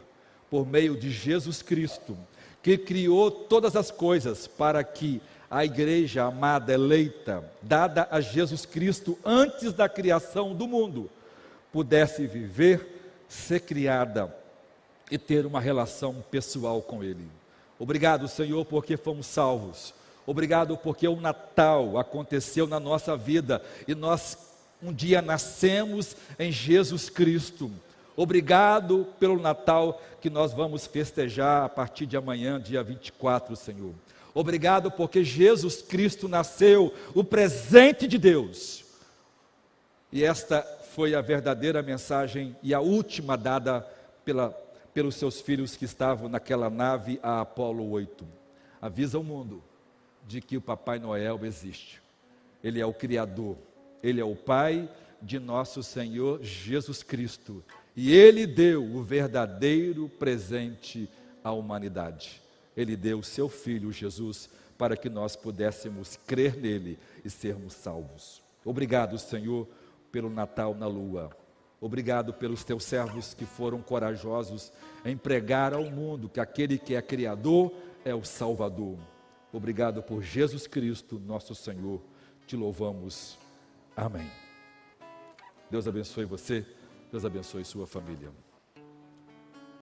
por meio de Jesus Cristo, que criou todas as coisas para que a igreja amada, eleita, dada a Jesus Cristo antes da criação do mundo, pudesse viver, ser criada e ter uma relação pessoal com Ele. Obrigado, Senhor, porque fomos salvos. Obrigado porque o Natal aconteceu na nossa vida e nós um dia nascemos em Jesus Cristo. Obrigado pelo Natal que nós vamos festejar a partir de amanhã, dia 24, Senhor. Obrigado porque Jesus Cristo nasceu, o presente de Deus. E esta foi a verdadeira mensagem e a última dada pela, pelos seus filhos que estavam naquela nave, a Apolo 8. Avisa o mundo de que o Papai Noel existe. Ele é o Criador, ele é o Pai de nosso Senhor Jesus Cristo. E ele deu o verdadeiro presente à humanidade. Ele deu o seu filho Jesus para que nós pudéssemos crer nele e sermos salvos. Obrigado, Senhor, pelo Natal na lua. Obrigado pelos teus servos que foram corajosos em pregar ao mundo que aquele que é Criador é o Salvador. Obrigado por Jesus Cristo, nosso Senhor. Te louvamos. Amém. Deus abençoe você. Deus abençoe sua família.